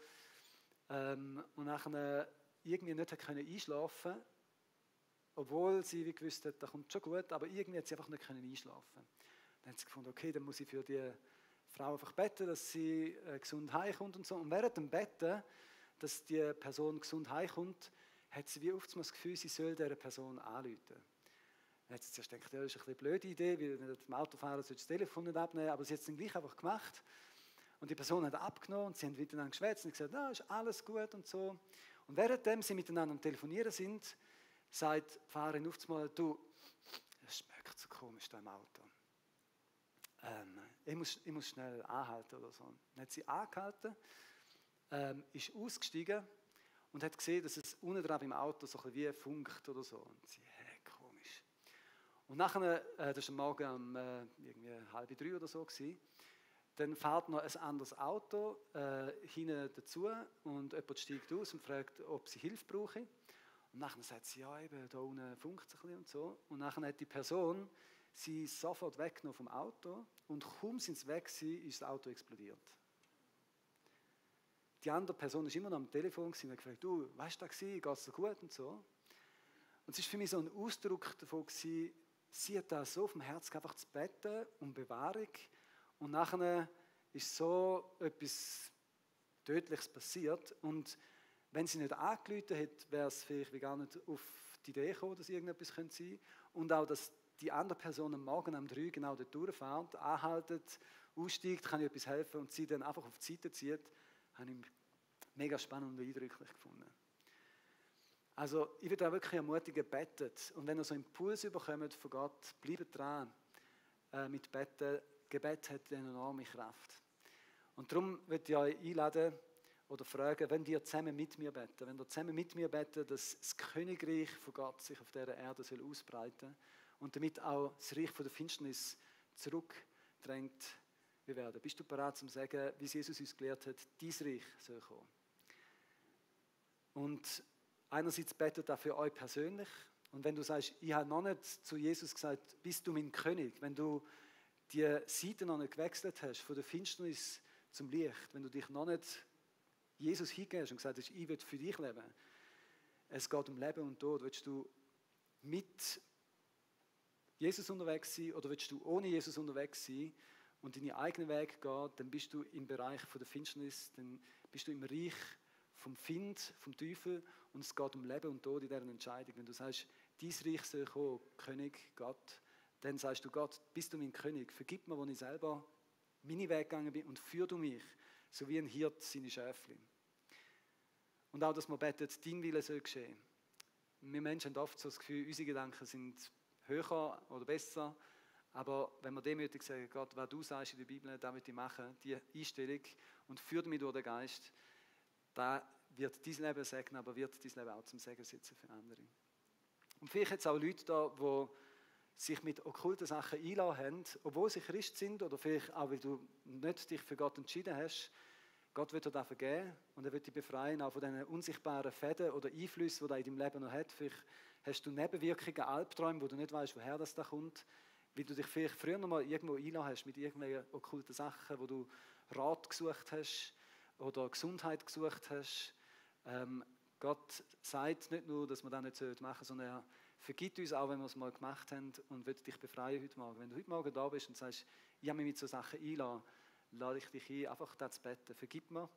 Ähm, und nachher irgendwie nicht können einschlafen obwohl sie wie gewusst hat, das kommt schon gut, aber irgendwie hat sie einfach nicht können einschlafen. Dann hat sie gefunden, okay, dann muss ich für die Frau einfach beten, dass sie äh, gesund heimkommt und so. Und während dem Betten dass die Person gesund heimkommt, hat sie wie oft das Gefühl, sie soll dieser Person anrufen. Dann hat sie zuerst gedacht, ja, das ist eine blöde Idee, weil dem Autofahrer das Telefon nicht abnehmen, aber sie hat es dann gleich einfach gemacht. Und die Person hat abgenommen und sie haben miteinander geschwätzt und gesagt, na, ist alles gut und so. Und währenddem sie miteinander am Telefonieren sind, sagt die Fahrerin oft mal, du, es schmeckt so komisch da im Auto. Ähm, ich, muss, ich muss schnell anhalten oder so. Dann hat sie angehalten ähm, ist ausgestiegen und hat gesehen, dass es unten dran im Auto so ein wie funkt oder so. Und sie, hä, komisch. Und nachher, äh, das war Morgen um äh, irgendwie halb drei oder so, gewesen, dann fährt noch ein anderes Auto äh, hinten dazu und jemand steigt aus und fragt, ob sie Hilfe brauche. Und nachher sagt sie, ja eben, da unten funkt es ein bisschen und so. Und nachher hat die Person sie sofort weggenommen vom Auto und kaum sind sie weg, ist das Auto explodiert. Die andere Person ist immer noch am Telefon und hat gefragt, du, weißt du, geht es so gut? Und so. Und es war für mich so ein Ausdruck davon, sie hat da so auf dem Herz einfach zu beten um Bewahrung. Und nachher ist so etwas Tödliches passiert. Und wenn sie nicht angerufen hätte, wäre es vielleicht gar nicht auf die Idee gekommen, dass irgendetwas sein. Könnte. Und auch, dass die andere Person am Morgen um drei genau dort durchfährt, anhaltet, aussteigt, kann ich etwas helfen und sie dann einfach auf die Seite zieht, habe ich mega spannend und eindrücklich gefunden. Also ich würde auch wirklich ermutigen, bettet. Und wenn ihr so Impuls bekommt von Gott, bleibt dran äh, mit Betten. Gebet hat eine enorme Kraft. Und darum würde ich euch einladen oder fragen, wenn ihr zusammen mit mir beten, wenn ihr zusammen mit mir beten, dass das Königreich von Gott sich auf dieser Erde soll ausbreiten und damit auch das Reich von der Finsternis zurückdrängt werden. Bist du bereit zu sagen, wie Jesus uns gelehrt hat, dies Reich soll kommen? Und einerseits betet er für euch persönlich. Und wenn du sagst, ich habe noch nicht zu Jesus gesagt, bist du mein König, wenn du die Seite noch nicht gewechselt hast, von der Finsternis zum Licht, wenn du dich noch nicht Jesus hingehst und gesagt hast, ich will für dich leben, es geht um Leben und Tod, willst du mit Jesus unterwegs sein oder willst du ohne Jesus unterwegs sein und deinen eigenen Weg gehen, dann bist du im Bereich der Finsternis, dann bist du im Reich vom Find, vom Teufel und es geht um Leben und Tod in dieser Entscheidung. Wenn du sagst, dies Reich soll kommen, König, Gott, dann sagst du, Gott, bist du mein König, vergib mir, wo ich selber meine Weg gegangen bin und führ du mich, so wie ein Hirt seine Schäfchen. Und auch, dass man betet, dein Wille soll geschehen. Wir Menschen haben oft so das Gefühl, unsere Gedanken sind höher oder besser, aber wenn wir demütig sagen, Gott, was du sagst in der Bibel, das möchte ich machen, die Einstellung und führt mich durch den Geist, da wird dein Leben segnen, aber wird dein Leben auch zum Segen setzen für andere. Und vielleicht jetzt auch Leute da, die sich mit okkulten Sachen einladen haben, obwohl sie Christ sind oder vielleicht auch, weil du nicht dich für Gott entschieden hast. Gott wird dir das vergeben und er wird dich befreien, auch von diesen unsichtbaren Fäden oder Einflüssen, die er in deinem Leben noch hat. Vielleicht hast du Nebenwirkungen, Albträume, wo du nicht weißt, woher das da kommt, weil du dich vielleicht früher noch mal irgendwo einladen hast mit irgendwelchen okkulten Sachen, wo du Rat gesucht hast oder Gesundheit gesucht hast. Ähm, Gott sagt nicht nur, dass man das nicht machen sollte, sondern er vergibt uns auch, wenn wir es mal gemacht haben und wird dich befreien heute Morgen. Wenn du heute Morgen da bist und sagst, ich habe mich mit so Sachen einladen, lade ich dich ein, einfach das zu beten. Vergib mir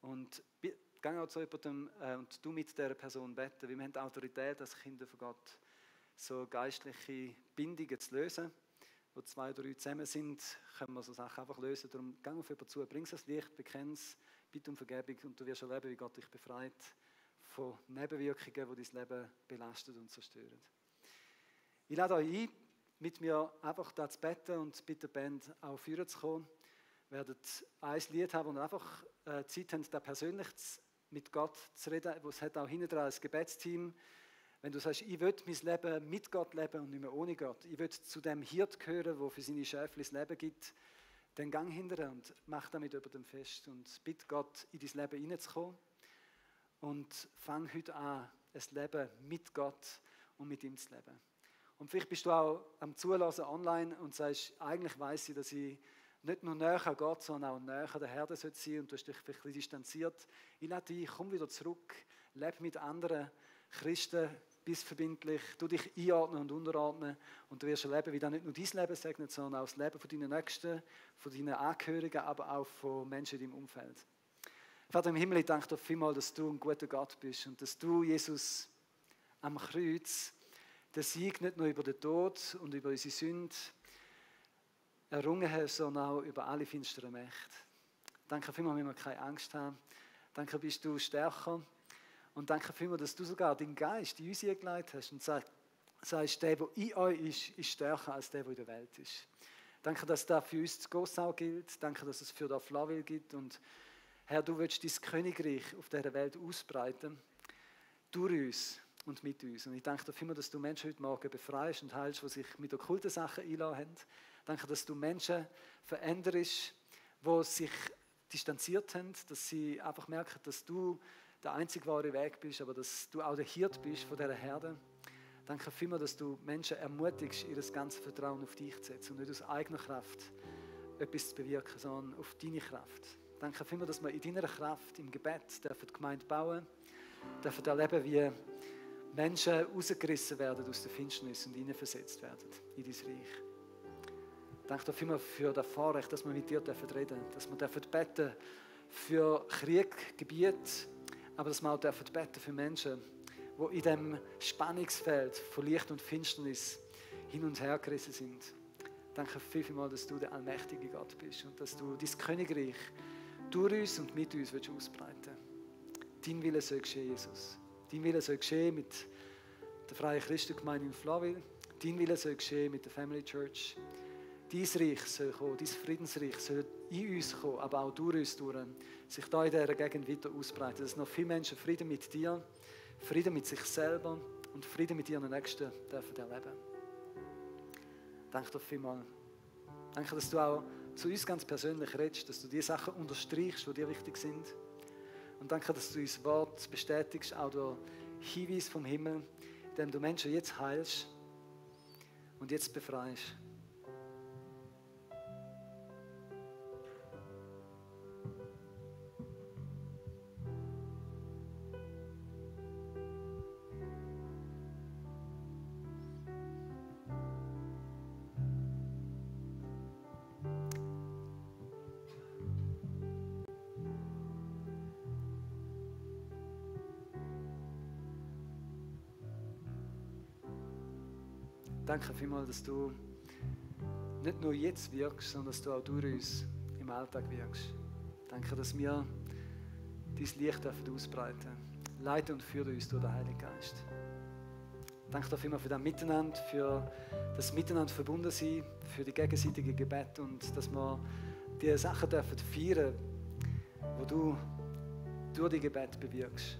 und geh auch zu jemandem äh, und du mit dieser Person beten, weil wir haben Autorität als Kinder von Gott, so geistliche Bindungen zu lösen. Wo zwei oder drei zusammen sind, können wir so Sachen einfach lösen. Darum geh auf jemanden zu, bring ans Licht, bekenn es, bitte um Vergebung und du wirst erleben, wie Gott dich befreit von Nebenwirkungen, die dein Leben belastet und zerstören. Ich lade euch ein, mit mir einfach da zu beten und bitte Band auch führen zu kommen. Wir werden ein Lied haben, wir einfach äh, Zeit haben, da persönlich mit Gott zu reden. Es hat auch hinten dran ein Gebetsteam. Wenn du sagst, ich will mein Leben mit Gott leben und nicht mehr ohne Gott, ich will zu dem Hirt gehören, der für seine Schäfchen das Leben gibt, dann gang hinterher und mach damit über dem fest und bitte Gott, in dein Leben hineinzukommen und fang heute an, ein Leben mit Gott und mit ihm zu leben. Und vielleicht bist du auch am Zulassen online und sagst, eigentlich weiß ich, dass ich nicht nur näher an Gott, sondern auch näher an der Herde sein sollte und du hast dich vielleicht distanziert. Ich lade dich, komm wieder zurück, lebe mit anderen Christen, bist verbindlich, du dich einordnen und unterordnen und du wirst erleben, wie dann nicht nur dein Leben segnet, sondern auch das Leben von deinen Nächsten, von deinen Angehörigen, aber auch von Menschen in deinem Umfeld. Vater im Himmel, ich danke dir vielmals, dass du ein guter Gott bist und dass du, Jesus, am Kreuz den Sieg nicht nur über den Tod und über unsere Sünde errungen hast, sondern auch über alle finsteren Mächte. Danke vielmals, wenn wir keine Angst haben. Danke, bist du stärker. Und danke vielmals, dass du sogar den Geist in uns eingeleitet hast und sagst, sagst, der, der in euch ist, ist stärker als der, der in der Welt ist. Danke, dass das für uns zu Gossau gilt. Danke, dass es für das Flavil gibt. Und Herr, du willst dein Königreich auf dieser Welt ausbreiten, durch uns und mit uns. Und ich danke dir vielmehr, dass du Menschen heute Morgen befreist und heilst, die sich mit okkulten Sachen einladen haben. Danke, dass du Menschen veränderst, die sich distanziert haben, dass sie einfach merken, dass du der einzig wahre Weg bist, aber dass du auch der Hirt bist von dieser Herde. Danke vielmehr, dass du Menschen ermutigst, ihr ganzes Vertrauen auf dich zu setzen und nicht aus eigener Kraft etwas zu bewirken, sondern auf deine Kraft. Danke vielmals, dass wir in deiner Kraft, im Gebet, dürfen die Gemeinde bauen, dürfen erleben, wie Menschen rausgerissen werden aus der Finsternis und hineinversetzt werden in dein Reich. Danke vielmals für das Vorrecht, dass wir mit dir reden dürfen, dass wir dürfen beten für Krieg, Gebiet, aber dass wir auch dürfen beten für Menschen, die in dem Spannungsfeld von Licht und Finsternis hin und her gerissen sind. Danke vielmals, dass du der allmächtige Gott bist und dass du dein Königreich durch uns und mit uns willst ausbreiten Dein Wille soll geschehen, Jesus. Dein Wille soll geschehen mit der Freien Christengemeinde in Flawil. Dein Wille soll geschehen mit der Family Church. Dein Reich soll kommen, dein Friedensreich soll in uns kommen, aber auch durch uns durch, sich da in dieser Gegend weiter ausbreiten. Dass noch viele Menschen Frieden mit dir, Frieden mit sich selber und Frieden mit ihren Nächsten dürfen erleben. Danke dir vielmals. Danke, dass du auch zu uns ganz persönlich redest, dass du die Sachen unterstreichst, die dir wichtig sind. Und danke, dass du uns Wort bestätigst, auch durch Hinweis vom Himmel, indem du Menschen jetzt heilst und jetzt befreist. Danke vielmals, dass du nicht nur jetzt wirkst, sondern dass du auch durch uns im Alltag wirkst. Danke, dass wir dein Licht ausbreiten dürfen. Leite und führe uns durch den Heiligen Geist. Danke dir vielmals für das Miteinander, für das Miteinander verbunden sein, für die gegenseitige Gebet und dass wir die Sachen dürfen feiern, wo du durch die Gebet bewirkst.